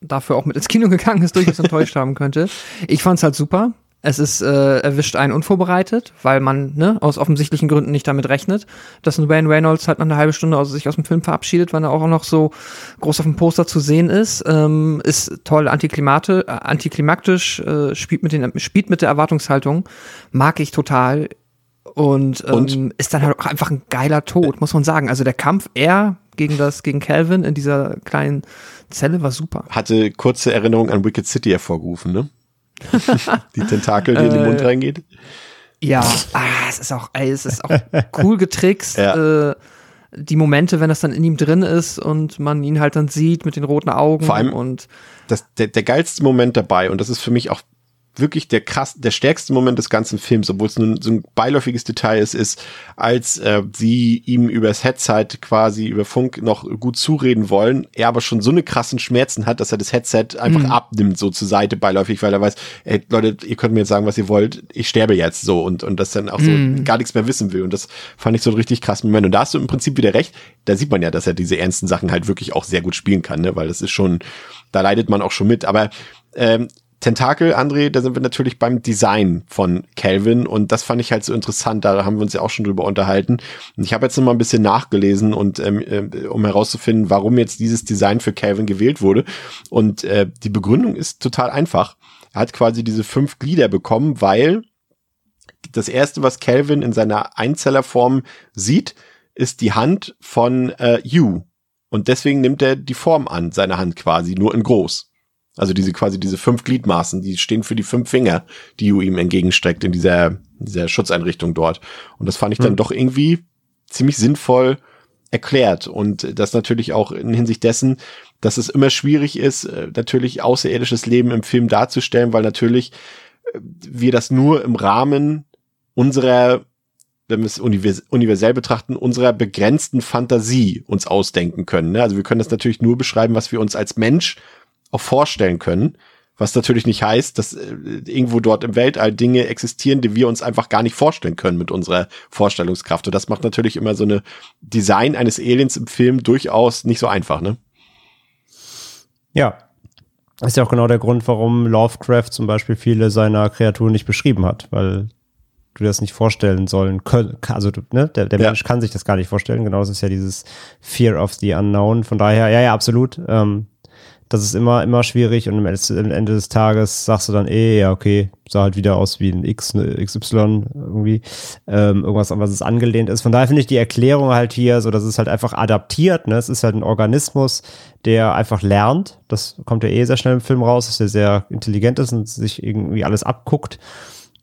dafür auch mit ins Kino gegangen ist, durchaus enttäuscht haben könnte. Ich fand's halt super. Es ist äh, erwischt einen unvorbereitet, weil man ne, aus offensichtlichen Gründen nicht damit rechnet, dass ein Wayne Reynolds halt nach einer halben Stunde aus sich aus dem Film verabschiedet, weil er auch noch so groß auf dem Poster zu sehen ist. Ähm, ist toll antiklimatisch, äh, antiklimaktisch, äh, spielt, mit den, spielt mit der Erwartungshaltung, mag ich total. Und, ähm, und? ist dann halt auch einfach ein geiler Tod, muss man sagen. Also der Kampf, er gegen das, gegen Calvin in dieser kleinen Zelle war super. Hatte kurze Erinnerung an Wicked City hervorgerufen, ne? die Tentakel, die in den Mund äh, reingeht. Ja, ah, es ist auch, ey, es ist auch cool getrickst. Ja. Äh, die Momente, wenn das dann in ihm drin ist und man ihn halt dann sieht mit den roten Augen. Vor allem und das, der, der geilste Moment dabei, und das ist für mich auch wirklich der krass, der stärkste Moment des ganzen Films, obwohl es nur so ein beiläufiges Detail ist, ist, als äh, sie ihm übers Headset quasi über Funk noch gut zureden wollen, er aber schon so eine krassen Schmerzen hat, dass er das Headset einfach mhm. abnimmt, so zur Seite beiläufig, weil er weiß, ey, Leute, ihr könnt mir jetzt sagen, was ihr wollt, ich sterbe jetzt so und, und das dann auch so mhm. gar nichts mehr wissen will. Und das fand ich so einen richtig krassen Moment. Und da hast du im Prinzip wieder recht, da sieht man ja, dass er diese ernsten Sachen halt wirklich auch sehr gut spielen kann, ne? weil das ist schon, da leidet man auch schon mit. Aber ähm, Tentakel, André, da sind wir natürlich beim Design von Calvin und das fand ich halt so interessant, da haben wir uns ja auch schon drüber unterhalten. Und ich habe jetzt noch mal ein bisschen nachgelesen und ähm, äh, um herauszufinden, warum jetzt dieses Design für Calvin gewählt wurde. Und äh, die Begründung ist total einfach. Er hat quasi diese fünf Glieder bekommen, weil das erste, was Calvin in seiner Einzellerform sieht, ist die Hand von äh, Hugh. Und deswegen nimmt er die Form an, seine Hand quasi, nur in groß. Also diese quasi diese fünf Gliedmaßen, die stehen für die fünf Finger, die du ihm entgegenstreckt in dieser, dieser Schutzeinrichtung dort. Und das fand ich dann hm. doch irgendwie ziemlich sinnvoll erklärt. Und das natürlich auch in Hinsicht dessen, dass es immer schwierig ist, äh, natürlich außerirdisches Leben im Film darzustellen, weil natürlich äh, wir das nur im Rahmen unserer wenn wir es universell betrachten, unserer begrenzten Fantasie uns ausdenken können. Ne? Also wir können das natürlich nur beschreiben, was wir uns als Mensch auch vorstellen können. was natürlich nicht heißt, dass äh, irgendwo dort im Weltall Dinge existieren, die wir uns einfach gar nicht vorstellen können mit unserer Vorstellungskraft. Und das macht natürlich immer so eine Design eines Aliens im Film durchaus nicht so einfach, ne? Ja. Ist ja auch genau der Grund, warum Lovecraft zum Beispiel viele seiner Kreaturen nicht beschrieben hat, weil du das nicht vorstellen sollen können. Also ne, der, der ja. Mensch kann sich das gar nicht vorstellen. Genau, das ist ja dieses Fear of the Unknown. Von daher, ja, ja, absolut. Ähm, das ist immer, immer schwierig und am Ende des Tages sagst du dann eh, ja, okay, sah halt wieder aus wie ein X, eine XY irgendwie, ähm, irgendwas, an was es angelehnt ist. Von daher finde ich die Erklärung halt hier so, dass es halt einfach adaptiert, ne? Es ist halt ein Organismus, der einfach lernt. Das kommt ja eh sehr schnell im Film raus, dass der sehr intelligent ist und sich irgendwie alles abguckt.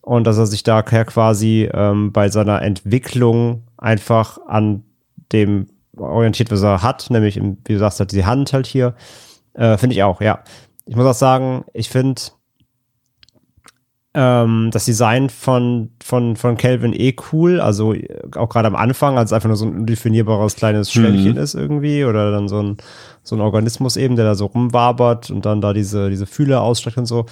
Und dass er sich da quasi ähm, bei seiner Entwicklung einfach an dem orientiert, was er hat, nämlich, wie du sagst, halt die Hand halt hier äh, finde ich auch, ja. Ich muss auch sagen, ich finde ähm, das Design von, von, von Calvin eh cool. Also auch gerade am Anfang, als es einfach nur so ein undefinierbares kleines Schwämmchen mhm. ist irgendwie oder dann so ein, so ein Organismus eben, der da so rumwabert und dann da diese, diese Fühle ausstreckt und so.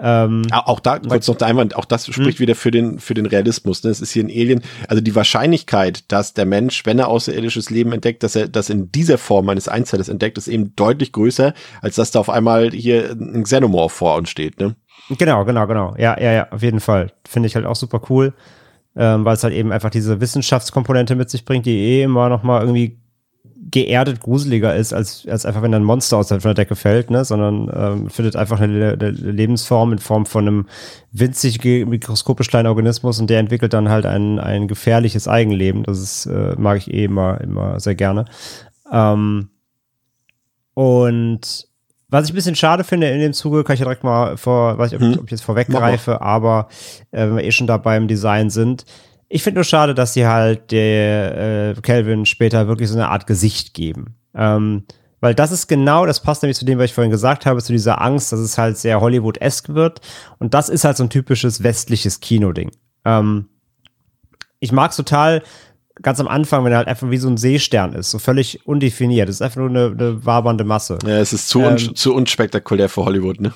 Ähm, auch da kurz noch der Einwand, auch das spricht hm. wieder für den, für den Realismus. Ne? Es ist hier ein Alien. Also die Wahrscheinlichkeit, dass der Mensch, wenn er außerirdisches Leben entdeckt, dass er das in dieser Form eines Einzellers entdeckt, ist eben deutlich größer, als dass da auf einmal hier ein Xenomorph vor uns steht. Ne? Genau, genau, genau. Ja, ja, ja, auf jeden Fall. Finde ich halt auch super cool, ähm, weil es halt eben einfach diese Wissenschaftskomponente mit sich bringt, die eh immer noch mal irgendwie geerdet gruseliger ist, als, als einfach, wenn ein Monster aus der Decke fällt, ne? sondern ähm, findet einfach eine, eine, Lebensform in Form von einem winzig mikroskopisch kleinen Organismus und der entwickelt dann halt ein, ein gefährliches Eigenleben. Das ist, äh, mag ich eh immer, immer sehr gerne. Ähm, und was ich ein bisschen schade finde in dem Zuge, kann ich ja direkt mal vor, weiß ich, ob, hm. ob ich jetzt vorweggreife, aber äh, wenn wir eh schon da beim Design sind, ich finde nur schade, dass sie halt der äh, Calvin später wirklich so eine Art Gesicht geben. Ähm, weil das ist genau, das passt nämlich zu dem, was ich vorhin gesagt habe, zu dieser Angst, dass es halt sehr Hollywood-esk wird. Und das ist halt so ein typisches westliches Kinoding. Ähm, ich mag es total ganz am Anfang, wenn er halt einfach wie so ein Seestern ist, so völlig undefiniert. Das ist einfach nur eine, eine wabernde Masse. Ja, es ist zu, ähm, un zu unspektakulär für Hollywood, ne?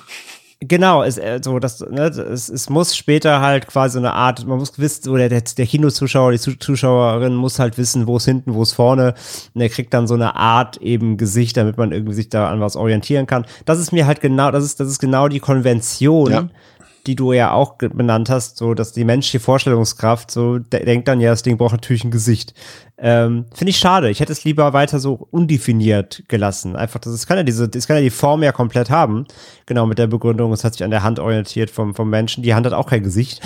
Genau, es, äh, so, das, ne, es, es muss später halt quasi eine Art, man muss wissen, oder der, der Kinozuschauer, die Zuschauerin muss halt wissen, wo es hinten, wo es vorne. Und er kriegt dann so eine Art eben Gesicht, damit man irgendwie sich da an was orientieren kann. Das ist mir halt genau, das ist, das ist genau die Konvention, ja die du ja auch benannt hast, so dass die menschliche Vorstellungskraft so de denkt dann ja, das Ding braucht natürlich ein Gesicht. Ähm, Finde ich schade. Ich hätte es lieber weiter so undefiniert gelassen. Einfach, das ist, kann ja diese, das kann ja die Form ja komplett haben. Genau, mit der Begründung, es hat sich an der Hand orientiert vom, vom Menschen. Die Hand hat auch kein Gesicht.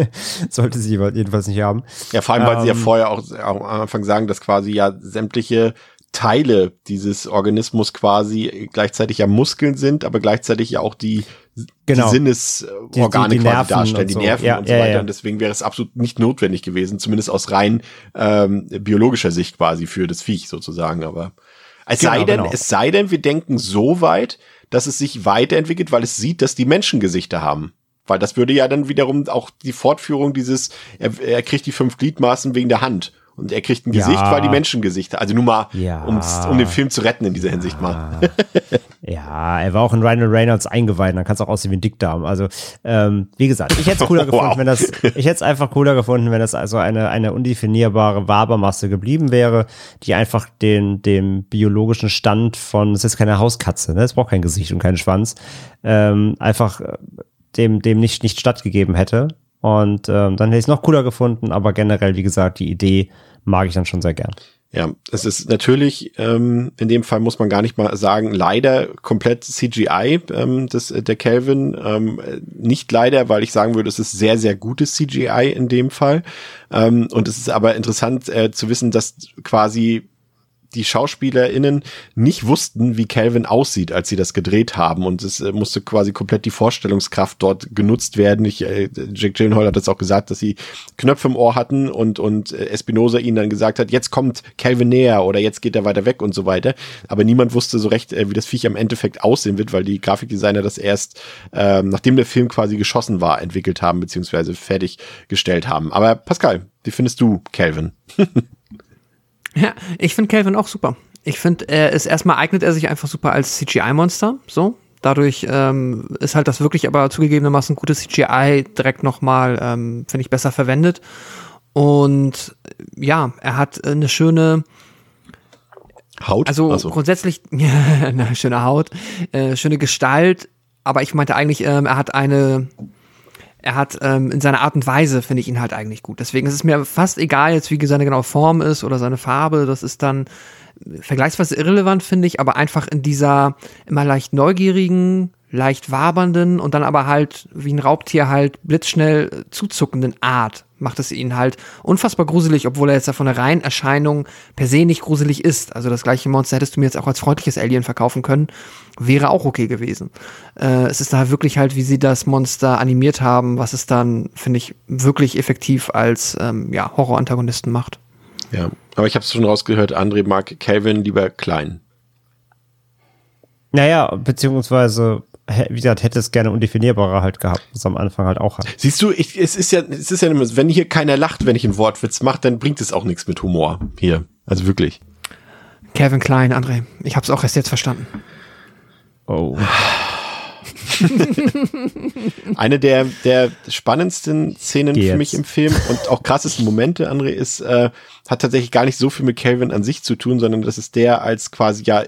Sollte sie jedenfalls nicht haben. Ja, vor allem, weil ähm, sie ja ähm, vorher auch am Anfang sagen, dass quasi ja sämtliche Teile dieses Organismus quasi gleichzeitig ja Muskeln sind, aber gleichzeitig ja auch die, genau. die Sinnesorgane die, die, die quasi darstellen, die Nerven ja, und so ja, weiter. Ja. Und deswegen wäre es absolut nicht notwendig gewesen, zumindest aus rein ähm, biologischer Sicht quasi für das Viech sozusagen. Aber es genau, sei denn, genau. es sei denn, wir denken so weit, dass es sich weiterentwickelt, weil es sieht, dass die Menschen Gesichter haben. Weil das würde ja dann wiederum auch die Fortführung dieses, er, er kriegt die fünf Gliedmaßen wegen der Hand. Und er kriegt ein ja. Gesicht, weil die Menschen Gesichter. Also nur mal, ja. um den Film zu retten in dieser Hinsicht mal. ja, er war auch in Ryan Reynolds eingeweiht, dann kann es auch aussehen wie ein Dickdarm. Also, ähm, wie gesagt, ich hätte es cooler gefunden, wow. wenn das, ich hätte es einfach cooler gefunden, wenn das also eine, eine undefinierbare Wabermasse geblieben wäre, die einfach den, dem biologischen Stand von, es ist keine Hauskatze, ne? Es braucht kein Gesicht und keinen Schwanz, ähm, einfach äh, dem, dem nicht, nicht stattgegeben hätte. Und ähm, dann hätte ich es noch cooler gefunden, aber generell, wie gesagt, die Idee mag ich dann schon sehr gern. Ja, es ist natürlich, ähm, in dem Fall muss man gar nicht mal sagen, leider komplett CGI, ähm, das, der Kelvin. Ähm, nicht leider, weil ich sagen würde, es ist sehr, sehr gutes CGI in dem Fall. Ähm, und es ist aber interessant äh, zu wissen, dass quasi die SchauspielerInnen nicht wussten, wie Calvin aussieht, als sie das gedreht haben. Und es äh, musste quasi komplett die Vorstellungskraft dort genutzt werden. Ich, äh, Jack Gyllenhaal hat das auch gesagt, dass sie Knöpfe im Ohr hatten und, und äh, Espinosa ihnen dann gesagt hat, jetzt kommt Calvin näher oder jetzt geht er weiter weg und so weiter. Aber niemand wusste so recht, äh, wie das Viech am Endeffekt aussehen wird, weil die Grafikdesigner das erst, ähm, nachdem der Film quasi geschossen war, entwickelt haben, beziehungsweise fertiggestellt haben. Aber Pascal, wie findest du Calvin? Ja, ich finde Calvin auch super. Ich finde, er ist erstmal eignet er sich einfach super als CGI-Monster. So, Dadurch ähm, ist halt das wirklich aber zugegebenermaßen gute CGI direkt nochmal, ähm, finde ich, besser verwendet. Und ja, er hat eine schöne Haut. Also so. grundsätzlich eine schöne Haut, äh, schöne Gestalt, aber ich meinte eigentlich, ähm, er hat eine er hat ähm, in seiner Art und Weise finde ich ihn halt eigentlich gut. Deswegen ist es mir fast egal jetzt, wie seine genaue Form ist oder seine Farbe. Das ist dann vergleichsweise irrelevant, finde ich, aber einfach in dieser immer leicht neugierigen, leicht wabernden und dann aber halt wie ein Raubtier halt blitzschnell zuzuckenden Art macht es ihn halt unfassbar gruselig, obwohl er jetzt ja von der reinen Erscheinung per se nicht gruselig ist. Also das gleiche Monster hättest du mir jetzt auch als freundliches Alien verkaufen können, wäre auch okay gewesen. Äh, es ist da wirklich halt, wie sie das Monster animiert haben, was es dann, finde ich, wirklich effektiv als ähm, ja, Horror-Antagonisten macht. Ja, aber ich habe es schon rausgehört, André mag Calvin lieber klein. Naja, beziehungsweise wie gesagt, hätte es gerne undefinierbarer halt gehabt, was am Anfang halt auch hat. Siehst du, ich, es ist ja, es ist ja immer, wenn hier keiner lacht, wenn ich einen Wortwitz mache, dann bringt es auch nichts mit Humor hier. Also wirklich. Kevin Klein, André. Ich habe es auch erst jetzt verstanden. Oh. Eine der, der spannendsten Szenen Geh für mich im Film und auch krassesten Momente, André, ist, äh, hat tatsächlich gar nicht so viel mit Calvin an sich zu tun, sondern das ist der als quasi ja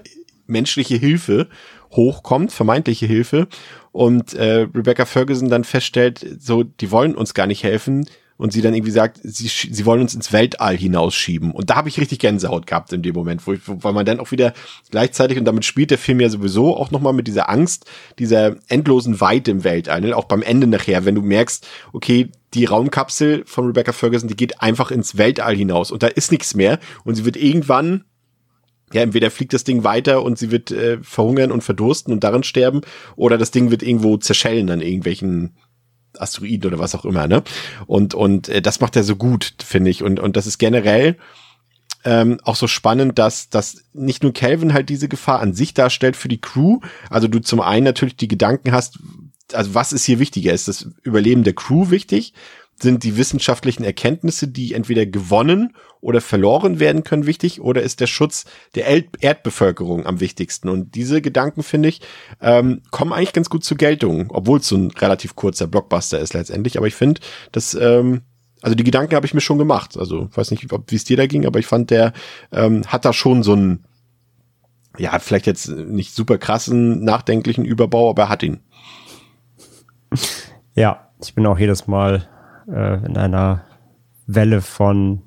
menschliche Hilfe hochkommt, vermeintliche Hilfe, und äh, Rebecca Ferguson dann feststellt, so, die wollen uns gar nicht helfen, und sie dann irgendwie sagt, sie, sie wollen uns ins Weltall hinausschieben. Und da habe ich richtig Gänsehaut gehabt in dem Moment, wo ich, weil man dann auch wieder gleichzeitig, und damit spielt der Film ja sowieso auch nochmal mit dieser Angst, dieser endlosen Weite im Weltall, ne? auch beim Ende nachher, wenn du merkst, okay, die Raumkapsel von Rebecca Ferguson, die geht einfach ins Weltall hinaus und da ist nichts mehr und sie wird irgendwann ja, entweder fliegt das Ding weiter und sie wird äh, verhungern und verdursten und darin sterben, oder das Ding wird irgendwo zerschellen an irgendwelchen Asteroiden oder was auch immer, ne? Und, und äh, das macht er so gut, finde ich. Und, und das ist generell ähm, auch so spannend, dass, dass nicht nur Calvin halt diese Gefahr an sich darstellt für die Crew, also du zum einen natürlich die Gedanken hast, also was ist hier wichtiger? Ist das Überleben der Crew wichtig? Sind die wissenschaftlichen Erkenntnisse, die entweder gewonnen oder verloren werden können, wichtig? Oder ist der Schutz der Erdbevölkerung am wichtigsten? Und diese Gedanken, finde ich, ähm, kommen eigentlich ganz gut zur Geltung, obwohl es so ein relativ kurzer Blockbuster ist letztendlich. Aber ich finde, dass ähm, also die Gedanken habe ich mir schon gemacht. Also weiß nicht, wie es dir da ging, aber ich fand, der ähm, hat da schon so einen, ja, vielleicht jetzt nicht super krassen, nachdenklichen Überbau, aber er hat ihn. Ja, ich bin auch jedes Mal äh, in einer Welle von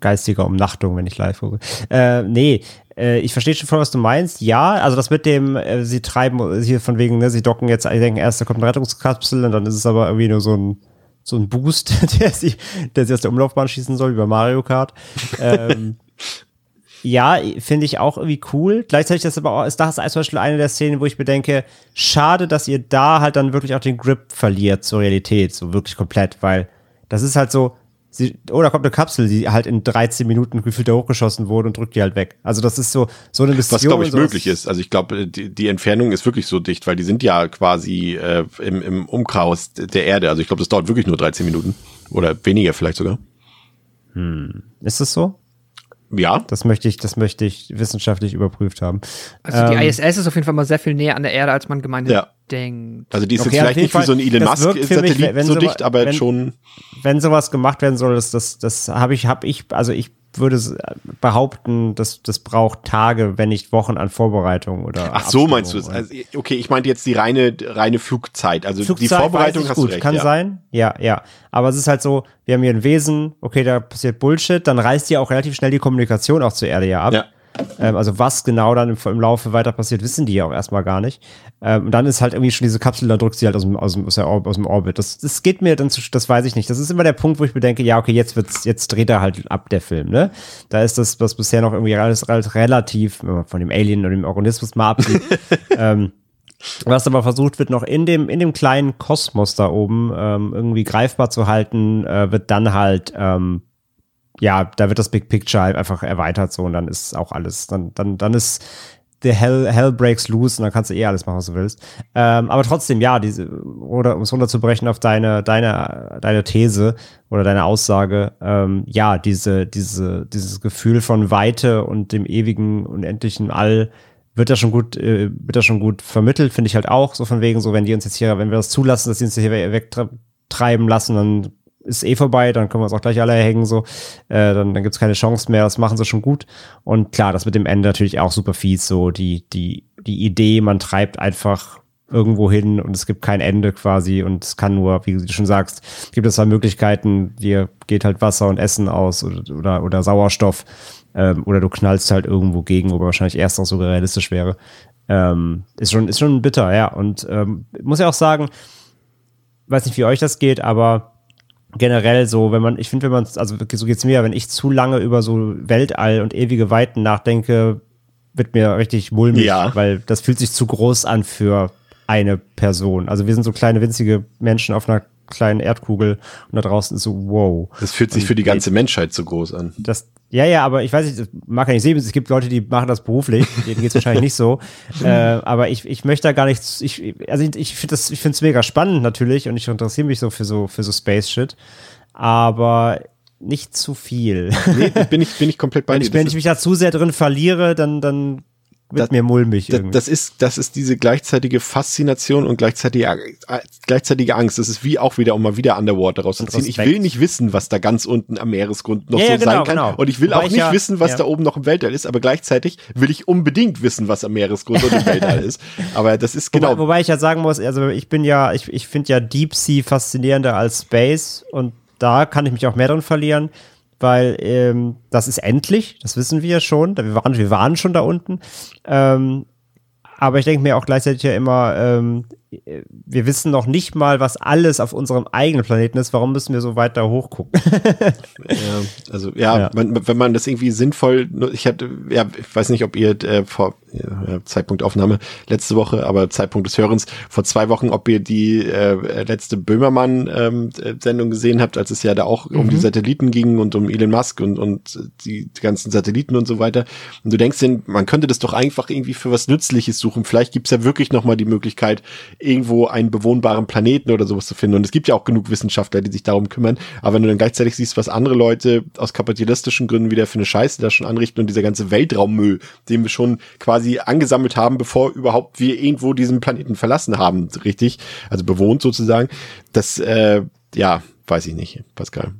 geistiger Umnachtung, wenn ich live gucke. Äh, nee, äh, ich verstehe schon voll, was du meinst. Ja, also das mit dem, äh, sie treiben hier von wegen, ne, sie docken jetzt, ich denke, erst da kommt eine Rettungskapsel und dann ist es aber irgendwie nur so ein so ein Boost, der sie, der sie aus der Umlaufbahn schießen soll, wie bei Mario Kart. ähm, ja, finde ich auch irgendwie cool. Gleichzeitig ist aber auch, ist das zum Beispiel eine der Szenen, wo ich bedenke, schade, dass ihr da halt dann wirklich auch den Grip verliert zur Realität, so wirklich komplett, weil das ist halt so, sie, oh, da kommt eine Kapsel, die halt in 13 Minuten gefühlt hochgeschossen wurde und drückt die halt weg. Also das ist so, so eine Mission. Was, glaube ich, möglich ist. Also ich glaube, die, die Entfernung ist wirklich so dicht, weil die sind ja quasi äh, im, im Umkraus der Erde. Also ich glaube, das dauert wirklich nur 13 Minuten. Oder weniger vielleicht sogar. Hm. Ist das so? Ja. Das möchte ich, das möchte ich wissenschaftlich überprüft haben. Also die ähm, ISS ist auf jeden Fall mal sehr viel näher an der Erde, als man gemeinhin ja. denkt. Also die ist okay, jetzt vielleicht nicht wie so ein Elon Musk-Satellit so dicht, aber wenn, schon. Wenn sowas gemacht werden soll, das, das, das habe ich, habe ich, also ich würde behaupten, dass das braucht Tage, wenn nicht Wochen an Vorbereitung oder. Ach so meinst du es? Also, okay, ich meinte jetzt die reine reine Flugzeit. Also Flugzeit die Vorbereitung hast gut, du recht. Kann ja. sein, ja, ja. Aber es ist halt so, wir haben hier ein Wesen, okay, da passiert Bullshit, dann reißt ja auch relativ schnell die Kommunikation auch zur Erde ja ab. Ja. Ähm, also was genau dann im, im, Laufe weiter passiert, wissen die ja auch erstmal gar nicht. Ähm, und dann ist halt irgendwie schon diese Kapsel, da drückt sie halt aus dem, aus dem, aus, dem Orbit. Das, das geht mir dann zu, das weiß ich nicht. Das ist immer der Punkt, wo ich mir denke, ja, okay, jetzt wird's, jetzt dreht er halt ab, der Film, ne? Da ist das, was bisher noch irgendwie alles, alles relativ, wenn man von dem Alien und dem Organismus mal absieht, ähm, was aber versucht wird, noch in dem, in dem kleinen Kosmos da oben ähm, irgendwie greifbar zu halten, äh, wird dann halt ähm, ja, da wird das Big Picture halt einfach erweitert so und dann ist auch alles, dann, dann, dann ist der Hell, Hell breaks loose und dann kannst du eh alles machen, was du willst. Ähm, aber trotzdem, ja, diese, oder um es runterzubrechen auf deine, deine, deine These oder deine Aussage, ähm, ja, diese, diese, dieses Gefühl von Weite und dem ewigen, unendlichen All wird das schon gut, äh, wird das schon gut vermittelt, finde ich halt auch, so von wegen, so wenn die uns jetzt hier, wenn wir das zulassen, dass sie uns hier wegtreiben lassen, dann ist eh vorbei, dann können wir uns auch gleich alle hängen, so, äh, dann, dann gibt's keine Chance mehr, das machen sie schon gut. Und klar, das mit dem Ende natürlich auch super fies, so die, die, die Idee, man treibt einfach irgendwo hin und es gibt kein Ende quasi und es kann nur, wie du schon sagst, gibt es zwei Möglichkeiten, dir geht halt Wasser und Essen aus oder, oder, oder Sauerstoff ähm, oder du knallst halt irgendwo gegen, wo wahrscheinlich erst noch sogar realistisch wäre. Ähm, ist schon, ist schon bitter, ja. Und ähm, muss ja auch sagen, weiß nicht, wie euch das geht, aber generell so, wenn man, ich finde, wenn man, also so geht's mir, wenn ich zu lange über so Weltall und ewige Weiten nachdenke, wird mir richtig mulmig, ja. weil das fühlt sich zu groß an für eine Person. Also wir sind so kleine winzige Menschen auf einer kleinen Erdkugel und da draußen ist so wow. Das fühlt sich und für die ganze Menschheit so groß an. Das, ja, ja, aber ich weiß nicht, mag ja nicht sehen, es gibt Leute, die machen das beruflich, denen geht es wahrscheinlich nicht so. Äh, aber ich, ich möchte da gar nichts, ich, also ich, ich finde das, ich finde es mega spannend natürlich und ich interessiere mich so für so, für so Space-Shit. Aber nicht zu viel. Nee, bin ich, bin ich komplett bei dir. Wenn ich mich da zu sehr drin verliere, dann, dann wird das, mir mulmig irgendwie. Das ist, das ist diese gleichzeitige Faszination und gleichzeitige, äh, gleichzeitige Angst. Das ist wie auch wieder, um mal wieder Underwater rauszuziehen. Ich will nicht wissen, was da ganz unten am Meeresgrund noch ja, so ja, genau, sein kann. Genau. Und ich will Wobei auch nicht ja, wissen, was da oben noch im Weltall ist, aber gleichzeitig will ich unbedingt wissen, was am Meeresgrund und im Weltall ist. Aber das ist genau. Wobei, wobei ich ja sagen muss, also ich bin ja, ich, ich finde ja Deep Sea faszinierender als Space und da kann ich mich auch mehr drin verlieren weil ähm, das ist endlich, das wissen wir ja schon. Wir waren, wir waren schon da unten. Ähm, aber ich denke mir auch gleichzeitig ja immer, ähm, wir wissen noch nicht mal, was alles auf unserem eigenen Planeten ist. Warum müssen wir so weit da hochgucken? ja, also ja, ja. Man, wenn man das irgendwie sinnvoll, ich hatte, ja, ich weiß nicht, ob ihr äh, vor ja, Zeitpunkt Aufnahme letzte Woche, aber Zeitpunkt des Hörens vor zwei Wochen, ob ihr die äh, letzte Böhmermann-Sendung ähm, gesehen habt, als es ja da auch mhm. um die mhm. Satelliten ging und um Elon Musk und, und die, die ganzen Satelliten und so weiter. Und du denkst denn, man könnte das doch einfach irgendwie für was Nützliches suchen. Vielleicht gibt's ja wirklich nochmal die Möglichkeit, irgendwo einen bewohnbaren Planeten oder sowas zu finden. Und es gibt ja auch genug Wissenschaftler, die sich darum kümmern. Aber wenn du dann gleichzeitig siehst, was andere Leute aus kapitalistischen Gründen wieder für eine Scheiße da schon anrichten und dieser ganze Weltraummüll, den wir schon quasi angesammelt haben, bevor überhaupt wir irgendwo diesen Planeten verlassen haben, richtig? Also bewohnt sozusagen. Das, äh, ja, weiß ich nicht, Pascal.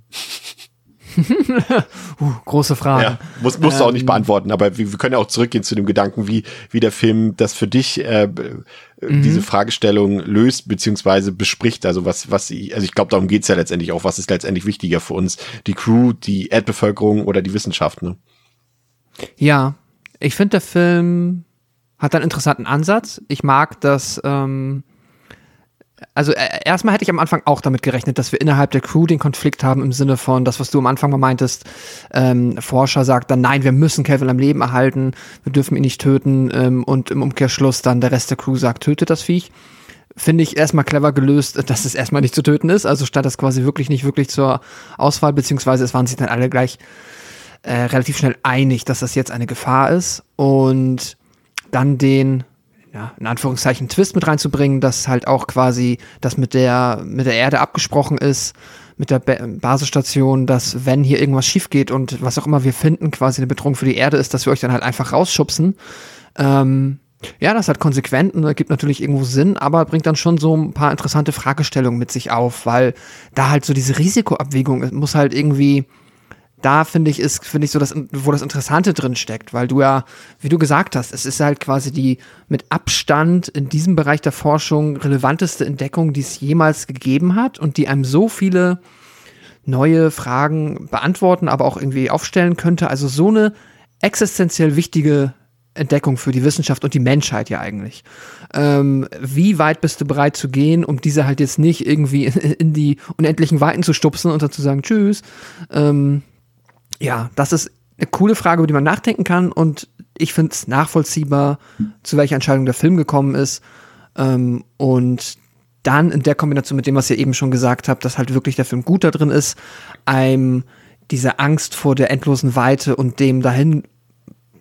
uh, große Frage. Ja, muss, musst du auch nicht ähm, beantworten, aber wir, wir, können ja auch zurückgehen zu dem Gedanken, wie, wie der Film das für dich äh, mhm. diese Fragestellung löst beziehungsweise bespricht. Also was, was ich, also ich glaube, darum geht's ja letztendlich auch, was ist letztendlich wichtiger für uns? Die Crew, die Erdbevölkerung oder die Wissenschaft, ne? Ja, ich finde, der Film hat einen interessanten Ansatz. Ich mag das, ähm, also äh, erstmal hätte ich am Anfang auch damit gerechnet, dass wir innerhalb der Crew den Konflikt haben im Sinne von das, was du am Anfang mal meintest. Ähm, Forscher sagt dann, nein, wir müssen Kevin am Leben erhalten, wir dürfen ihn nicht töten ähm, und im Umkehrschluss dann der Rest der Crew sagt, tötet das Viech. Finde ich erstmal clever gelöst, dass es erstmal nicht zu töten ist. Also statt das quasi wirklich nicht wirklich zur Auswahl, beziehungsweise es waren sich dann alle gleich äh, relativ schnell einig, dass das jetzt eine Gefahr ist. Und dann den ja, in Anführungszeichen Twist mit reinzubringen, dass halt auch quasi das mit der, mit der Erde abgesprochen ist, mit der ba Basisstation, dass wenn hier irgendwas schief geht und was auch immer wir finden, quasi eine Bedrohung für die Erde ist, dass wir euch dann halt einfach rausschubsen. Ähm, ja, das hat Konsequenzen, gibt natürlich irgendwo Sinn, aber bringt dann schon so ein paar interessante Fragestellungen mit sich auf, weil da halt so diese Risikoabwägung muss halt irgendwie, da finde ich, ist, finde ich so das, wo das Interessante drin steckt, weil du ja, wie du gesagt hast, es ist halt quasi die mit Abstand in diesem Bereich der Forschung relevanteste Entdeckung, die es jemals gegeben hat und die einem so viele neue Fragen beantworten, aber auch irgendwie aufstellen könnte. Also so eine existenziell wichtige Entdeckung für die Wissenschaft und die Menschheit ja eigentlich. Ähm, wie weit bist du bereit zu gehen, um diese halt jetzt nicht irgendwie in, die unendlichen Weiten zu stupsen und dann zu sagen, tschüss. Ähm, ja, das ist eine coole Frage, über die man nachdenken kann und ich finde es nachvollziehbar, zu welcher Entscheidung der Film gekommen ist. Ähm, und dann in der Kombination mit dem, was ihr eben schon gesagt habt, dass halt wirklich der Film gut da drin ist, einem diese Angst vor der endlosen Weite und dem dahin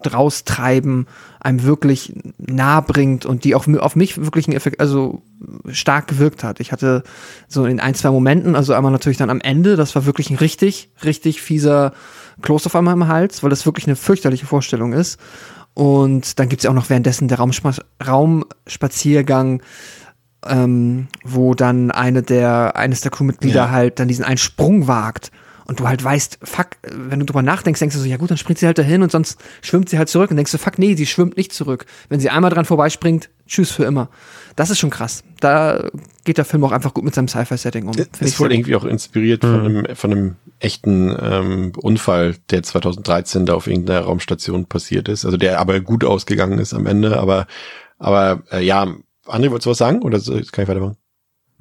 draus treiben einem wirklich nah bringt und die auch auf mich wirklich einen Effekt, also stark gewirkt hat. Ich hatte so in ein, zwei Momenten, also einmal natürlich dann am Ende, das war wirklich ein richtig, richtig fieser Kloß auf einmal im Hals, weil das wirklich eine fürchterliche Vorstellung ist. Und dann gibt es ja auch noch währenddessen der Raumspa Raumspaziergang, ähm, wo dann eine der, eines der Crewmitglieder ja. halt dann diesen einen Sprung wagt und du halt weißt, fuck, wenn du drüber nachdenkst, denkst du so, ja gut, dann springt sie halt dahin und sonst schwimmt sie halt zurück und denkst du, fuck, nee, sie schwimmt nicht zurück. Wenn sie einmal dran vorbeispringt, tschüss für immer. Das ist schon krass. Da geht der Film auch einfach gut mit seinem Sci-Fi-Setting um. Ist wohl irgendwie auch inspiriert mhm. von, einem, von einem echten ähm, Unfall, der 2013 da auf irgendeiner Raumstation passiert ist. Also der aber gut ausgegangen ist am Ende. Aber, aber äh, ja, André, wolltest du was sagen? Oder kann ich weitermachen?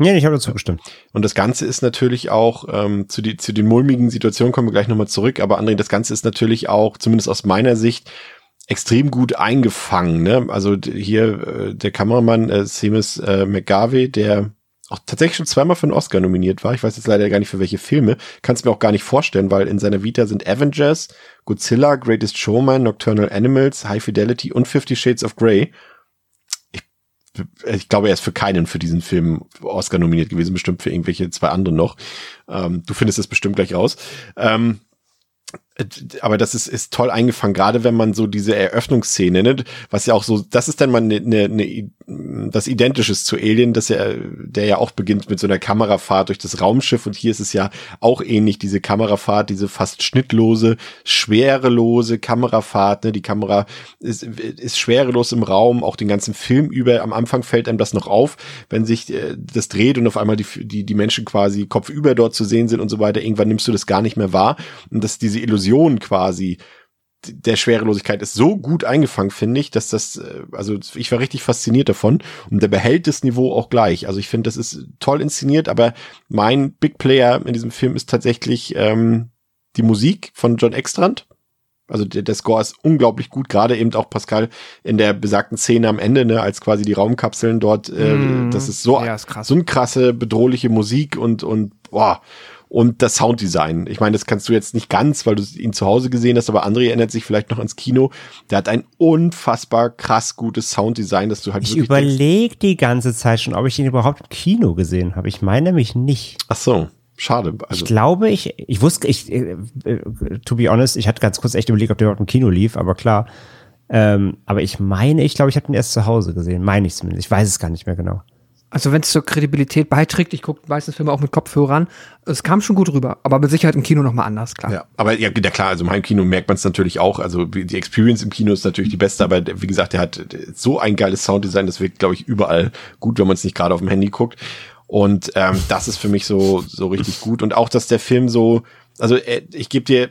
Nee, ich habe dazu gestimmt. Und das Ganze ist natürlich auch, ähm, zu, die, zu den mulmigen Situationen kommen wir gleich nochmal zurück, aber André, das Ganze ist natürlich auch, zumindest aus meiner Sicht, extrem gut eingefangen. Ne? Also hier äh, der Kameramann äh, Seamus äh, McGarvey, der auch tatsächlich schon zweimal für einen Oscar nominiert war. Ich weiß jetzt leider gar nicht für welche Filme. Kann es mir auch gar nicht vorstellen, weil in seiner Vita sind Avengers, Godzilla, Greatest Showman, Nocturnal Animals, High Fidelity und Fifty Shades of Grey ich glaube, er ist für keinen für diesen Film Oscar nominiert gewesen, bestimmt für irgendwelche zwei andere noch. Ähm, du findest es bestimmt gleich raus. Ähm, aber das ist, ist toll eingefangen, gerade wenn man so diese Eröffnungsszene, ne, was ja auch so, das ist dann mal ne, ne, ne, das Identisches zu Alien, dass er, der ja auch beginnt mit so einer Kamerafahrt durch das Raumschiff und hier ist es ja auch ähnlich, diese Kamerafahrt, diese fast schnittlose, schwerelose Kamerafahrt, ne, die Kamera ist, ist schwerelos im Raum, auch den ganzen Film über, am Anfang fällt einem das noch auf, wenn sich äh, das dreht und auf einmal die, die, die Menschen quasi kopfüber dort zu sehen sind und so weiter, irgendwann nimmst du das gar nicht mehr wahr und dass diese Illusion Illusion quasi der Schwerelosigkeit ist so gut eingefangen, finde ich, dass das, äh, also ich war richtig fasziniert davon und der behält das Niveau auch gleich. Also ich finde, das ist toll inszeniert, aber mein Big Player in diesem Film ist tatsächlich ähm, die Musik von John Extrand. Also der, der Score ist unglaublich gut, gerade eben auch Pascal in der besagten Szene am Ende, ne, als quasi die Raumkapseln dort, äh, mm, das ist so, ja, ist so eine krasse, bedrohliche Musik und, und boah und das Sounddesign. Ich meine, das kannst du jetzt nicht ganz, weil du ihn zu Hause gesehen hast, aber André erinnert sich vielleicht noch ans Kino. Der hat ein unfassbar krass gutes Sounddesign, dass du halt Ich überlege die ganze Zeit schon, ob ich ihn überhaupt im Kino gesehen habe. Ich meine nämlich nicht. Ach so. Schade. Also. Ich glaube, ich, ich wusste, ich, äh, äh, to be honest, ich hatte ganz kurz echt überlegt, ob der überhaupt im Kino lief, aber klar. Ähm, aber ich meine, ich glaube, ich habe ihn erst zu Hause gesehen. Meine ich zumindest. Ich weiß es gar nicht mehr genau. Also wenn es zur Kredibilität beiträgt, ich gucke meistens Filme auch mit Kopfhörern, es kam schon gut rüber, aber mit Sicherheit im Kino nochmal anders, klar. Ja, aber ja, klar, also im Heimkino merkt man es natürlich auch, also die Experience im Kino ist natürlich die beste, aber wie gesagt, der hat so ein geiles Sounddesign, das wirkt, glaube ich, überall gut, wenn man es nicht gerade auf dem Handy guckt. Und ähm, das ist für mich so, so richtig gut. Und auch, dass der Film so, also äh, ich gebe dir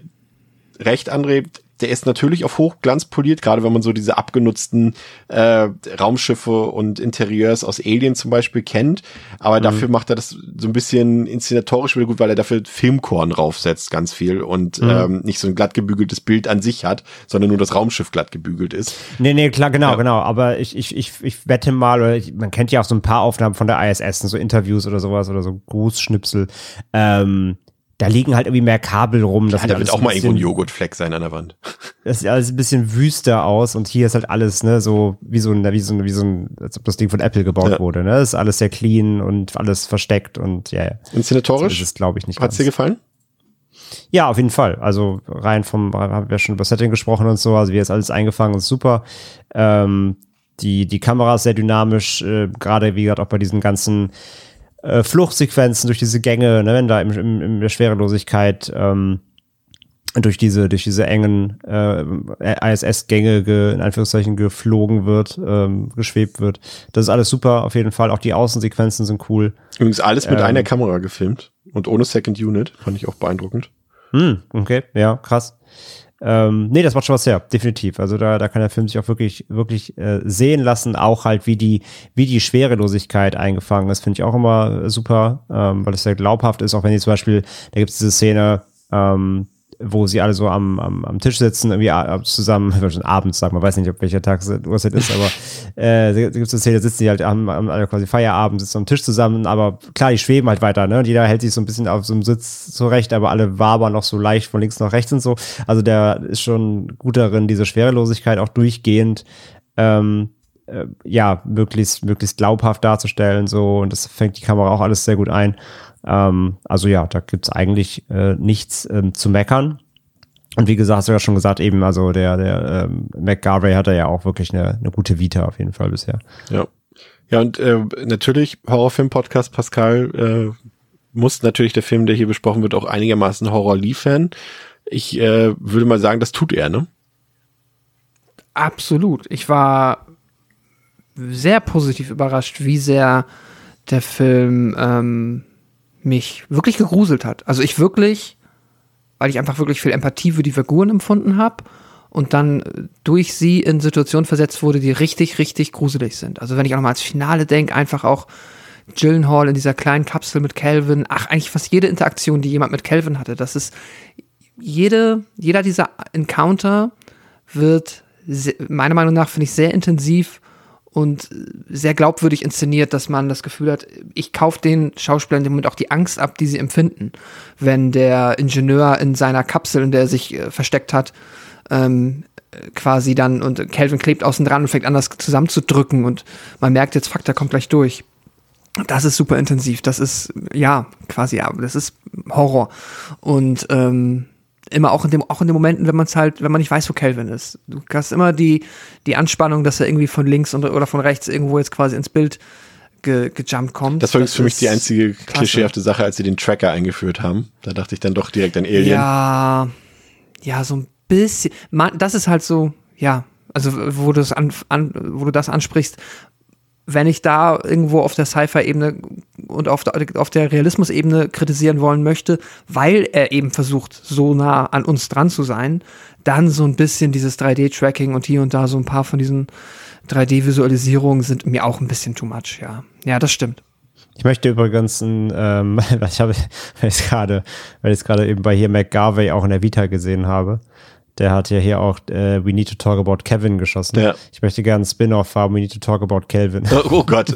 recht, André, der ist natürlich auf Hochglanz poliert, gerade wenn man so diese abgenutzten äh, Raumschiffe und Interieurs aus Alien zum Beispiel kennt. Aber mhm. dafür macht er das so ein bisschen inszenatorisch wieder gut, weil er dafür Filmkorn raufsetzt, ganz viel und mhm. ähm, nicht so ein glatt gebügeltes Bild an sich hat, sondern nur das Raumschiff glatt gebügelt ist. Nee, nee, klar, genau, ja. genau. Aber ich, ich, ich, ich wette mal, oder ich, man kennt ja auch so ein paar Aufnahmen von der ISS, so Interviews oder sowas oder so Grußschnipsel. Ähm, da liegen halt irgendwie mehr Kabel rum. Das ja, da wird auch mal irgendwo ein Joghurtfleck sein an der Wand. Das sieht alles ein bisschen wüster aus und hier ist halt alles, ne, so wie so ein, wie so ein, wie so ein, als ob das Ding von Apple gebaut ja. wurde, ne? Das ist alles sehr clean und alles versteckt und ja. Yeah. Inszenatorisch? Das ist, glaube ich, nicht. Hat's dir gefallen? Ja, auf jeden Fall. Also rein vom, haben wir schon über Setting gesprochen und so, also wie ist alles eingefangen ist super. Ähm, die, die Kamera ist sehr dynamisch, äh, gerade wie gesagt auch bei diesen ganzen äh, Fluchtsequenzen durch diese Gänge, ne, wenn da im, im, in der Schwerelosigkeit ähm, durch diese durch diese engen äh, ISS-Gänge ge, in Anführungszeichen geflogen wird, ähm, geschwebt wird. Das ist alles super, auf jeden Fall. Auch die Außensequenzen sind cool. Übrigens alles mit ähm, einer Kamera gefilmt und ohne Second Unit, fand ich auch beeindruckend. Hm, okay, ja, krass. Ähm, nee, das macht schon was her, definitiv. Also da, da kann der Film sich auch wirklich, wirklich äh, sehen lassen, auch halt wie die, wie die Schwerelosigkeit eingefangen ist, finde ich auch immer super, ähm, weil es sehr glaubhaft ist, auch wenn die zum Beispiel, da gibt es diese Szene, ähm, wo sie alle so am, am, am Tisch sitzen, irgendwie zusammen, schon abends, sag mal, weiß nicht, ob welcher Tag Uhrzeit ist, aber äh, da gibt es eine Szene, sitzen die halt am, am alle quasi Feierabend, sitzen am Tisch zusammen, aber klar, die schweben halt weiter, ne? Und jeder hält sich so ein bisschen auf so einem Sitz zurecht, aber alle wabern noch so leicht von links nach rechts und so. Also der ist schon gut darin, diese Schwerelosigkeit auch durchgehend ähm, äh, ja, möglichst, möglichst glaubhaft darzustellen, so, und das fängt die Kamera auch alles sehr gut ein. Ähm, also ja, da gibt's eigentlich äh, nichts ähm, zu meckern. Und wie gesagt, hast du ja schon gesagt, eben, also der, der ähm, McGarvey hat ja auch wirklich eine, eine gute Vita auf jeden Fall bisher. Ja. Ja, und äh, natürlich, Horrorfilm-Podcast Pascal, äh, muss natürlich der Film, der hier besprochen wird, auch einigermaßen Horror liefern. Ich äh, würde mal sagen, das tut er, ne? Absolut. Ich war sehr positiv überrascht, wie sehr der Film ähm, mich wirklich gegruselt hat. Also ich wirklich, weil ich einfach wirklich viel Empathie für die Figuren empfunden habe und dann durch sie in Situationen versetzt wurde, die richtig, richtig gruselig sind. Also wenn ich auch mal ans Finale denke, einfach auch Gyllenhaal in dieser kleinen Kapsel mit Calvin, ach, eigentlich fast jede Interaktion, die jemand mit Calvin hatte, das ist jede, jeder dieser Encounter wird meiner Meinung nach, finde ich, sehr intensiv und sehr glaubwürdig inszeniert, dass man das Gefühl hat, ich kaufe den Schauspielern im Moment auch die Angst ab, die sie empfinden, wenn der Ingenieur in seiner Kapsel, in der er sich äh, versteckt hat, ähm, quasi dann und Calvin klebt außen dran und fängt an, das zusammenzudrücken und man merkt jetzt, fuck, der kommt gleich durch. Das ist super intensiv. Das ist, ja, quasi, ja, das ist Horror. Und ähm, immer auch in dem auch in den Momenten, wenn man es halt, wenn man nicht weiß, wo Calvin ist. Du hast immer die die Anspannung, dass er irgendwie von links und, oder von rechts irgendwo jetzt quasi ins Bild ge, gejumpt kommt. Das war das für mich die einzige klasse. klischeehafte Sache, als sie den Tracker eingeführt haben. Da dachte ich dann doch direkt an Alien. Ja, ja, so ein bisschen. Man, das ist halt so, ja, also wo du das an, an, wo du das ansprichst, wenn ich da irgendwo auf der Sci-Fi-Ebene und auf der, auf der Realismus-Ebene kritisieren wollen möchte, weil er eben versucht, so nah an uns dran zu sein, dann so ein bisschen dieses 3D-Tracking und hier und da so ein paar von diesen 3D-Visualisierungen sind mir auch ein bisschen too much, ja. Ja, das stimmt. Ich möchte übrigens, ähm, ich habe, ich gerade, weil ich es gerade eben bei hier McGarvey auch in der Vita gesehen habe, der hat ja hier auch äh, We Need to Talk About Kevin geschossen. Ja. Ich möchte gerne einen Spin-off haben, We Need to Talk About Kelvin. Oh, oh Gott.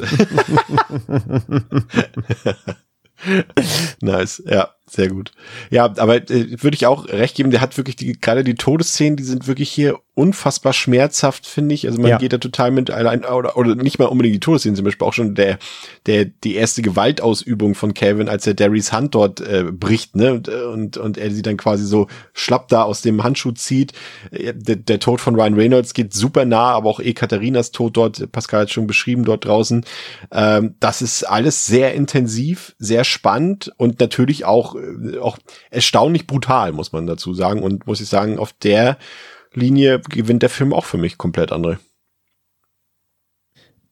nice, ja. Sehr gut. Ja, aber äh, würde ich auch recht geben, der hat wirklich die, gerade die Todesszenen, die sind wirklich hier unfassbar schmerzhaft, finde ich. Also man ja. geht da total mit allein, oder, oder nicht mal unbedingt die Todesszenen, zum Beispiel auch schon der, der, die erste Gewaltausübung von Calvin, als er Darrys Hand dort äh, bricht, ne, und, und, und er sie dann quasi so schlapp da aus dem Handschuh zieht. Der, der Tod von Ryan Reynolds geht super nah, aber auch eh Katharinas Tod dort, Pascal hat schon beschrieben, dort draußen. Ähm, das ist alles sehr intensiv, sehr spannend und natürlich auch äh, auch erstaunlich brutal, muss man dazu sagen. Und muss ich sagen, auf der Linie gewinnt der Film auch für mich komplett André.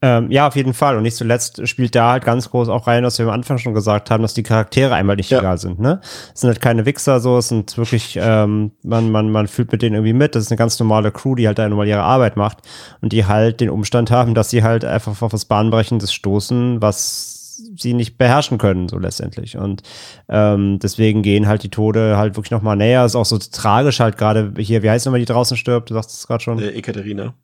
Ähm, ja, auf jeden Fall. Und nicht zuletzt spielt da halt ganz groß auch rein, was wir am Anfang schon gesagt haben, dass die Charaktere einmal nicht ja. egal sind. Ne? Es sind halt keine Wichser, so, es sind wirklich, ähm, man, man, man fühlt mit denen irgendwie mit. Das ist eine ganz normale Crew, die halt da normal ihre Arbeit macht und die halt den Umstand haben, dass sie halt einfach auf was Bahnbrechendes stoßen, was sie nicht beherrschen können, so letztendlich. Und ähm, deswegen gehen halt die Tode halt wirklich nochmal näher. Ist auch so tragisch halt gerade hier, wie heißt nochmal, die draußen stirbt? Du sagst es gerade schon. Äh, Ekaterina.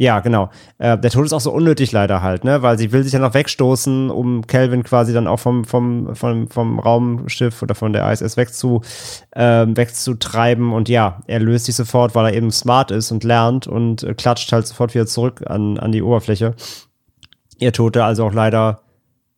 Ja, genau. Äh, der Tod ist auch so unnötig leider halt, ne? Weil sie will sich ja noch wegstoßen, um Kelvin quasi dann auch vom, vom, vom, vom Raumschiff oder von der ISS wegzu, äh, wegzutreiben. Und ja, er löst sich sofort, weil er eben smart ist und lernt und äh, klatscht halt sofort wieder zurück an, an die Oberfläche. Ihr Tote also auch leider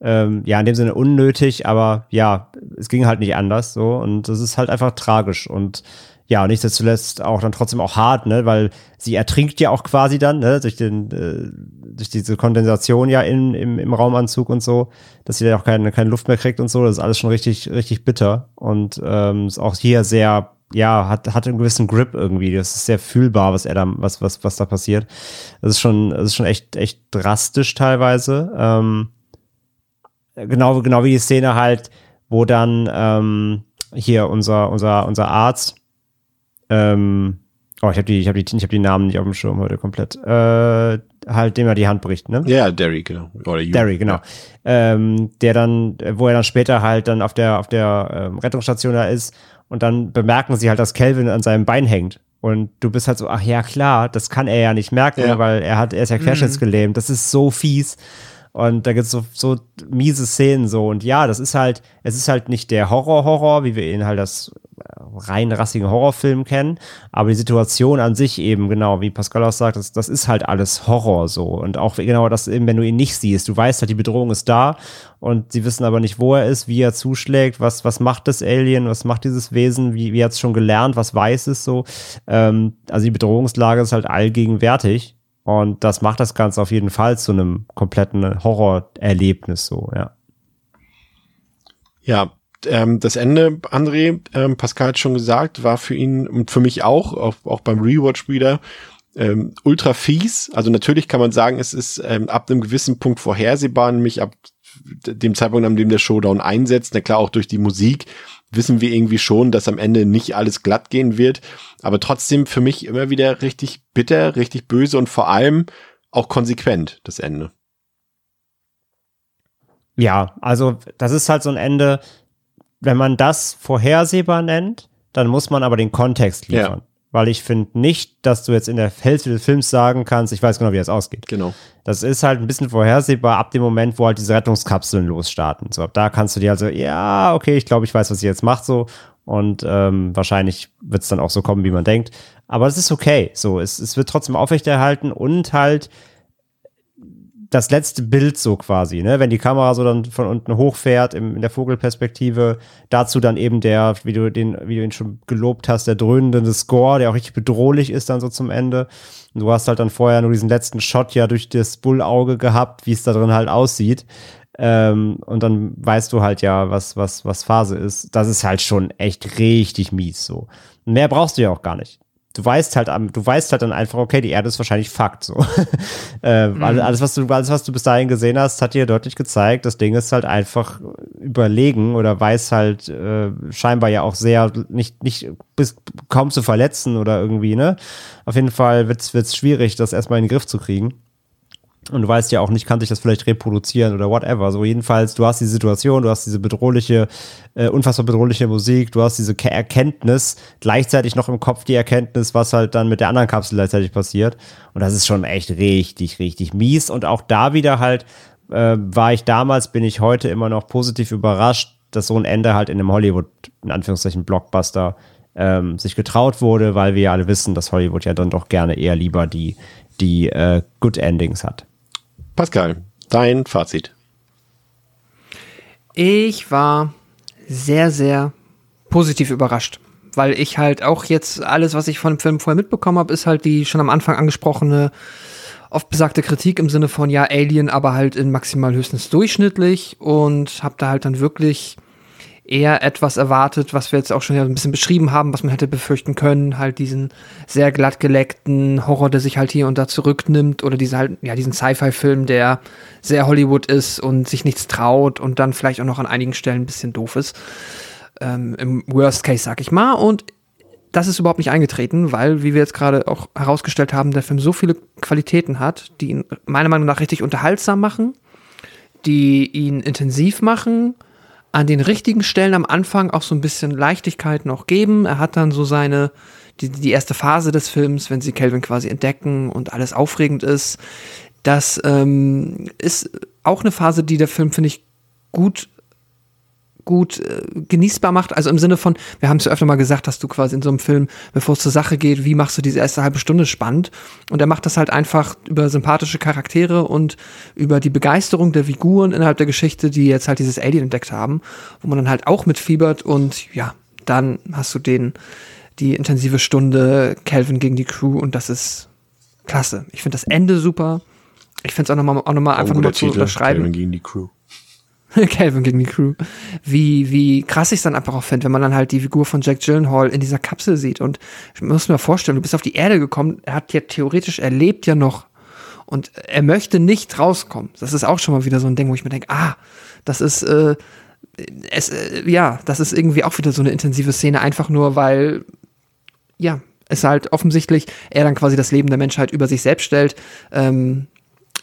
ähm, ja, in dem Sinne unnötig, aber ja, es ging halt nicht anders so. Und das ist halt einfach tragisch. Und ja, nicht zuletzt auch dann trotzdem auch hart, ne, weil sie ertrinkt ja auch quasi dann, ne, durch den, äh, durch diese Kondensation ja in, im, im Raumanzug und so, dass sie da auch keine, keine Luft mehr kriegt und so, das ist alles schon richtig, richtig bitter. Und ähm, ist auch hier sehr, ja, hat, hat einen gewissen Grip irgendwie, das ist sehr fühlbar, was er da, was, was, was da passiert. Das ist schon, das ist schon echt, echt drastisch teilweise, ähm, genau, genau wie die Szene halt, wo dann ähm, hier unser, unser, unser Arzt, ähm, oh, ich habe die, ich habe die, ich habe die Namen nicht auf dem Schirm heute komplett, äh, halt dem er die Hand bricht, ne? Ja, Derry, genau. Oder you. Derry, genau. Ja. Ähm, der dann, wo er dann später halt dann auf der, auf der ähm, Rettungsstation da ist und dann bemerken sie halt, dass Calvin an seinem Bein hängt. Und du bist halt so, ach ja, klar, das kann er ja nicht merken, ja. weil er hat, er ist ja querschnittsgelähmt. Das ist so fies. Und da gibt es so, so miese Szenen so. Und ja, das ist halt, es ist halt nicht der Horror-Horror, wie wir ihn halt das rein rassigen Horrorfilm kennen, aber die Situation an sich eben, genau, wie Pascal auch sagt, das, das ist halt alles Horror so. Und auch genau das eben, wenn du ihn nicht siehst, du weißt halt, die Bedrohung ist da und sie wissen aber nicht, wo er ist, wie er zuschlägt, was, was macht das Alien, was macht dieses Wesen, wie, wie hat es schon gelernt, was weiß es so. Ähm, also die Bedrohungslage ist halt allgegenwärtig. Und das macht das Ganze auf jeden Fall zu einem kompletten Horrorerlebnis so, ja. Ja, ähm, das Ende, André, ähm, Pascal hat schon gesagt, war für ihn und für mich auch, auch, auch beim Rewatch wieder, ähm, ultra fies. Also natürlich kann man sagen, es ist ähm, ab einem gewissen Punkt vorhersehbar, nämlich ab dem Zeitpunkt, an dem der Showdown einsetzt. Na klar, auch durch die Musik wissen wir irgendwie schon, dass am Ende nicht alles glatt gehen wird. Aber trotzdem für mich immer wieder richtig bitter, richtig böse und vor allem auch konsequent, das Ende. Ja, also das ist halt so ein Ende, wenn man das vorhersehbar nennt, dann muss man aber den Kontext liefern. Ja. Weil ich finde nicht, dass du jetzt in der Hälfte des Films sagen kannst, ich weiß genau, wie es ausgeht. Genau. Das ist halt ein bisschen vorhersehbar ab dem Moment, wo halt diese Rettungskapseln losstarten. So, ab da kannst du dir also, ja, okay, ich glaube, ich weiß, was sie jetzt macht, so. Und ähm, wahrscheinlich wird es dann auch so kommen, wie man denkt. Aber es ist okay. So, es, es wird trotzdem aufrechterhalten und halt das letzte Bild so quasi, ne? Wenn die Kamera so dann von unten hochfährt im, in der Vogelperspektive, dazu dann eben der, wie du den, wie du ihn schon gelobt hast, der dröhnende Score, der auch richtig bedrohlich ist dann so zum Ende. Und du hast halt dann vorher nur diesen letzten Shot ja durch das Bullauge gehabt, wie es da drin halt aussieht. Ähm, und dann weißt du halt ja, was, was, was Phase ist. Das ist halt schon echt richtig mies so. Mehr brauchst du ja auch gar nicht du weißt halt, du weißt halt dann einfach, okay, die Erde ist wahrscheinlich Fakt. So. äh, mhm. Alles, was du, alles, was du bis dahin gesehen hast, hat dir deutlich gezeigt, das Ding ist halt einfach überlegen oder weiß halt äh, scheinbar ja auch sehr nicht, nicht bis kaum zu verletzen oder irgendwie, ne? Auf jeden Fall wird's, wird's schwierig, das erstmal in den Griff zu kriegen. Und du weißt ja auch nicht, kann sich das vielleicht reproduzieren oder whatever. So jedenfalls, du hast die Situation, du hast diese bedrohliche, äh, unfassbar bedrohliche Musik, du hast diese Erkenntnis, gleichzeitig noch im Kopf die Erkenntnis, was halt dann mit der anderen Kapsel gleichzeitig passiert. Und das ist schon echt richtig, richtig mies. Und auch da wieder halt, äh, war ich damals, bin ich heute immer noch positiv überrascht, dass so ein Ende halt in einem Hollywood, in Anführungszeichen, Blockbuster ähm, sich getraut wurde, weil wir ja alle wissen, dass Hollywood ja dann doch gerne eher lieber die, die äh, Good Endings hat. Pascal, dein Fazit. Ich war sehr, sehr positiv überrascht, weil ich halt auch jetzt alles, was ich von dem Film vorher mitbekommen habe, ist halt die schon am Anfang angesprochene oft besagte Kritik im Sinne von ja Alien, aber halt in maximal höchstens durchschnittlich und habe da halt dann wirklich eher etwas erwartet, was wir jetzt auch schon ein bisschen beschrieben haben, was man hätte befürchten können, halt diesen sehr glatt geleckten Horror, der sich halt hier und da zurücknimmt oder diese halt, ja, diesen Sci-Fi-Film, der sehr Hollywood ist und sich nichts traut und dann vielleicht auch noch an einigen Stellen ein bisschen doof ist. Ähm, Im Worst Case, sag ich mal. Und das ist überhaupt nicht eingetreten, weil, wie wir jetzt gerade auch herausgestellt haben, der Film so viele Qualitäten hat, die ihn meiner Meinung nach richtig unterhaltsam machen, die ihn intensiv machen, an den richtigen Stellen am Anfang auch so ein bisschen Leichtigkeit noch geben. Er hat dann so seine, die, die erste Phase des Films, wenn sie Calvin quasi entdecken und alles aufregend ist. Das ähm, ist auch eine Phase, die der Film, finde ich, gut gut äh, genießbar macht. Also im Sinne von, wir haben es ja öfter mal gesagt, dass du quasi in so einem Film, bevor es zur Sache geht, wie machst du diese erste halbe Stunde spannend? Und er macht das halt einfach über sympathische Charaktere und über die Begeisterung der Figuren innerhalb der Geschichte, die jetzt halt dieses Alien entdeckt haben, wo man dann halt auch mitfiebert und ja, dann hast du den, die intensive Stunde Calvin gegen die Crew und das ist klasse. Ich finde das Ende super. Ich finde es auch nochmal auch noch mal einfach nochmal zu unterschreiben. Calvin gegen die Crew. Calvin gegen die Crew. Wie, wie krass ich es dann einfach auch finde, wenn man dann halt die Figur von Jack Gyllenhaal in dieser Kapsel sieht. Und ich muss mir vorstellen, du bist auf die Erde gekommen, er hat ja theoretisch, er lebt ja noch. Und er möchte nicht rauskommen. Das ist auch schon mal wieder so ein Ding, wo ich mir denke, ah, das ist, äh, es, äh, ja, das ist irgendwie auch wieder so eine intensive Szene, einfach nur, weil, ja, es halt offensichtlich er dann quasi das Leben der Menschheit über sich selbst stellt. Ähm,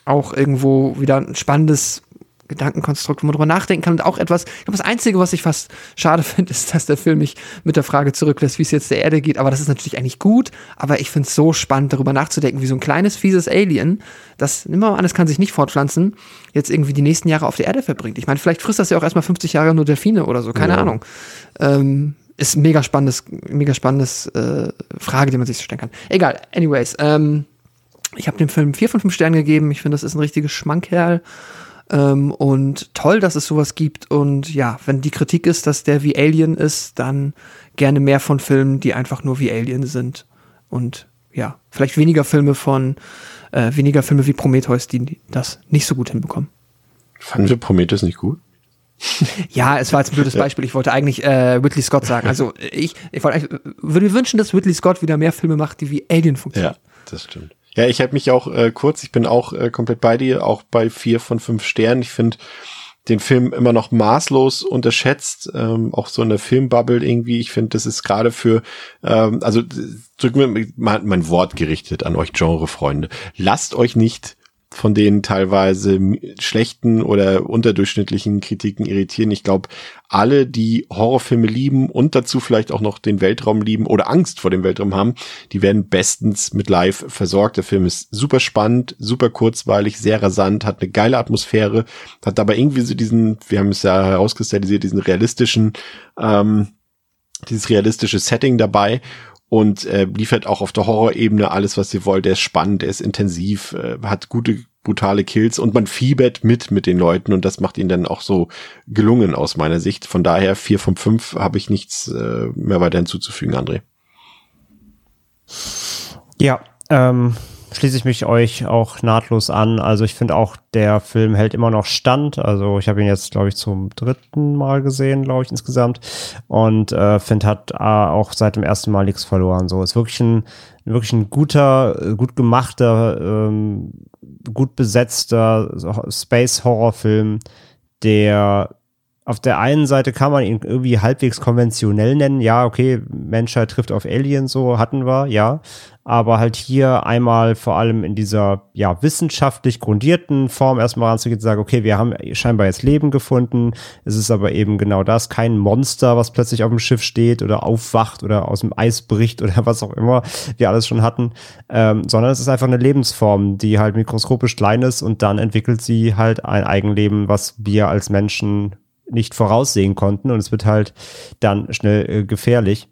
auch irgendwo wieder ein spannendes Gedankenkonstrukt, wo man drüber nachdenken kann und auch etwas, ich glaube, das Einzige, was ich fast schade finde, ist, dass der Film mich mit der Frage zurücklässt, wie es jetzt der Erde geht, aber das ist natürlich eigentlich gut, aber ich finde es so spannend, darüber nachzudenken, wie so ein kleines, fieses Alien, das, nimm mal an, es kann sich nicht fortpflanzen, jetzt irgendwie die nächsten Jahre auf der Erde verbringt. Ich meine, vielleicht frisst das ja auch erstmal 50 Jahre nur Delfine oder so, keine ja. Ahnung. Ähm, ist mega spannendes, mega spannendes äh, Frage, die man sich stellen kann. Egal, anyways, ähm, ich habe dem Film vier von fünf Sternen gegeben. Ich finde, das ist ein richtiges Schmankerl. Ähm, und toll, dass es sowas gibt. Und ja, wenn die Kritik ist, dass der wie Alien ist, dann gerne mehr von Filmen, die einfach nur wie Alien sind. Und ja, vielleicht weniger Filme von, äh, weniger Filme wie Prometheus, die das nicht so gut hinbekommen. Fanden wir Prometheus nicht gut? ja, es war jetzt ein blödes Beispiel. Ich wollte eigentlich äh, Ridley Scott sagen. Also ich, ich wollte, würde mir wünschen, dass Ridley Scott wieder mehr Filme macht, die wie Alien funktionieren. Ja, das stimmt. Ja, ich habe mich auch äh, kurz, ich bin auch äh, komplett bei dir, auch bei vier von fünf Sternen. Ich finde den Film immer noch maßlos unterschätzt, ähm, auch so in der Filmbubble irgendwie. Ich finde, das ist gerade für, ähm, also drücken wir mal mein Wort gerichtet an euch Genrefreunde. Lasst euch nicht von den teilweise schlechten oder unterdurchschnittlichen Kritiken irritieren. Ich glaube, alle, die Horrorfilme lieben und dazu vielleicht auch noch den Weltraum lieben oder Angst vor dem Weltraum haben, die werden bestens mit Live versorgt. Der Film ist super spannend, super kurzweilig, sehr rasant, hat eine geile Atmosphäre, hat aber irgendwie so diesen, wir haben es ja herauskristallisiert, diesen realistischen, ähm, dieses realistische Setting dabei und äh, liefert auch auf der Horrorebene alles, was ihr wollt. Der ist spannend, der ist intensiv, äh, hat gute, brutale Kills und man fiebert mit mit den Leuten und das macht ihn dann auch so gelungen aus meiner Sicht. Von daher vier von fünf habe ich nichts äh, mehr weiter hinzuzufügen, André. Ja, ähm, schließe ich mich euch auch nahtlos an. Also ich finde auch, der Film hält immer noch Stand. Also ich habe ihn jetzt, glaube ich, zum dritten Mal gesehen, glaube ich, insgesamt. Und äh, finde, hat äh, auch seit dem ersten Mal nichts verloren. So ist wirklich ein, wirklich ein guter, gut gemachter, ähm, gut besetzter Space-Horror-Film, der auf der einen Seite kann man ihn irgendwie halbwegs konventionell nennen. Ja, okay, Menschheit trifft auf Aliens, so hatten wir, ja. Aber halt hier einmal vor allem in dieser, ja, wissenschaftlich grundierten Form erstmal ranzugehen und sagen, okay, wir haben scheinbar jetzt Leben gefunden. Es ist aber eben genau das, kein Monster, was plötzlich auf dem Schiff steht oder aufwacht oder aus dem Eis bricht oder was auch immer wir alles schon hatten, ähm, sondern es ist einfach eine Lebensform, die halt mikroskopisch klein ist und dann entwickelt sie halt ein Eigenleben, was wir als Menschen nicht voraussehen konnten und es wird halt dann schnell äh, gefährlich.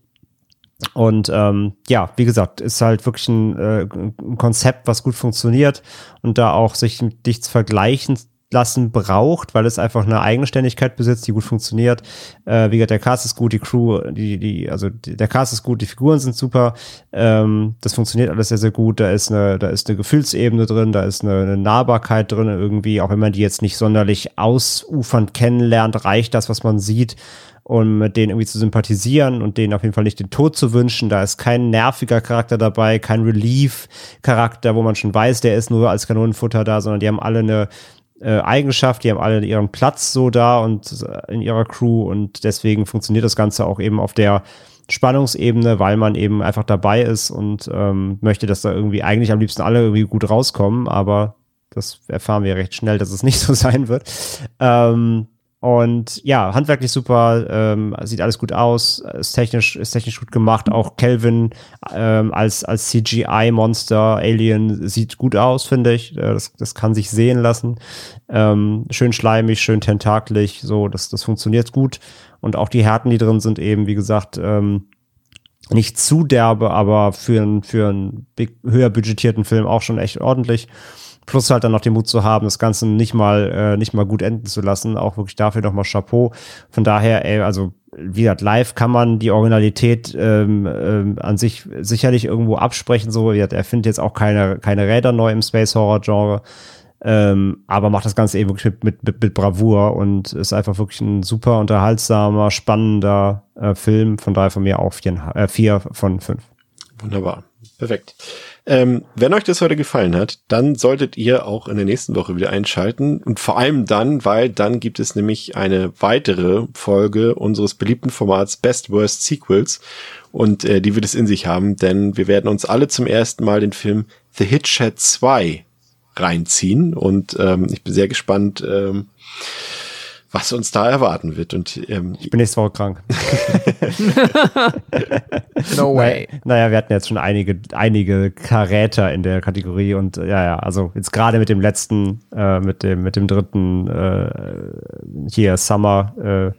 Und ähm, ja, wie gesagt, ist halt wirklich ein, äh, ein Konzept, was gut funktioniert und da auch sich mit nichts vergleichen lassen braucht, weil es einfach eine Eigenständigkeit besitzt, die gut funktioniert. Äh, wie gesagt, der Cast ist gut, die Crew, die, die, also der Cast ist gut, die Figuren sind super. Ähm, das funktioniert alles sehr, sehr gut. Da ist eine, da ist eine Gefühlsebene drin, da ist eine, eine Nahbarkeit drin irgendwie, auch wenn man die jetzt nicht sonderlich ausufernd kennenlernt, reicht das, was man sieht um mit denen irgendwie zu sympathisieren und denen auf jeden Fall nicht den Tod zu wünschen. Da ist kein nerviger Charakter dabei, kein Relief-Charakter, wo man schon weiß, der ist nur als Kanonenfutter da, sondern die haben alle eine, äh, Eigenschaft, die haben alle ihren Platz so da und äh, in ihrer Crew und deswegen funktioniert das Ganze auch eben auf der Spannungsebene, weil man eben einfach dabei ist und ähm, möchte, dass da irgendwie eigentlich am liebsten alle irgendwie gut rauskommen, aber das erfahren wir recht schnell, dass es nicht so sein wird. Ähm, und ja, handwerklich super, ähm, sieht alles gut aus, ist technisch, ist technisch gut gemacht. Auch Kelvin ähm, als, als CGI-Monster, Alien, sieht gut aus, finde ich. Äh, das, das kann sich sehen lassen. Ähm, schön schleimig, schön tentaklig, so, das, das funktioniert gut. Und auch die Härten, die drin sind, eben, wie gesagt, ähm, nicht zu derbe, aber für, für einen höher budgetierten Film auch schon echt ordentlich. Plus halt dann noch den Mut zu haben, das Ganze nicht mal, äh, nicht mal gut enden zu lassen. Auch wirklich dafür nochmal Chapeau. Von daher, ey, also wie gesagt, live kann man die Originalität ähm, ähm, an sich sicherlich irgendwo absprechen. So, er findet jetzt auch keine, keine Räder neu im Space Horror Genre. Ähm, aber macht das Ganze eben mit, mit, mit Bravour und ist einfach wirklich ein super unterhaltsamer, spannender äh, Film. Von daher von mir auch vier, äh, vier von fünf. Wunderbar. Perfekt. Ähm, wenn euch das heute gefallen hat, dann solltet ihr auch in der nächsten Woche wieder einschalten und vor allem dann, weil dann gibt es nämlich eine weitere Folge unseres beliebten Formats Best Worst Sequels und äh, die wird es in sich haben, denn wir werden uns alle zum ersten Mal den Film The Hitchhead 2 reinziehen. Und ähm, ich bin sehr gespannt, ähm, was uns da erwarten wird. Und ähm, ich bin nächste Woche krank. no way. Naja, wir hatten jetzt schon einige, einige Karäter in der Kategorie und ja, ja, also jetzt gerade mit dem letzten, äh, mit dem, mit dem dritten äh, hier Summer, äh,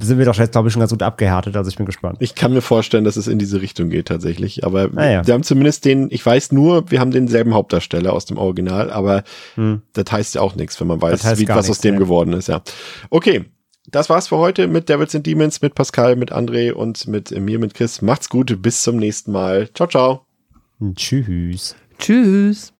sind wir doch jetzt, glaube ich, schon ganz gut abgehärtet. Also ich bin gespannt. Ich kann mir vorstellen, dass es in diese Richtung geht tatsächlich. Aber Ah, ja. wir haben zumindest den, ich weiß nur, wir haben denselben Hauptdarsteller aus dem Original, aber Hm. das heißt ja auch nichts, wenn man weiß, Das heißt wie, was aus nichts, dem ja. geworden ist, ja. Okay. Das war's für heute mit Devils and Demons, mit Pascal, mit André und mit mir, mit Chris. Macht's gut, bis zum nächsten Mal. Ciao, ciao. Tschüss. Tschüss.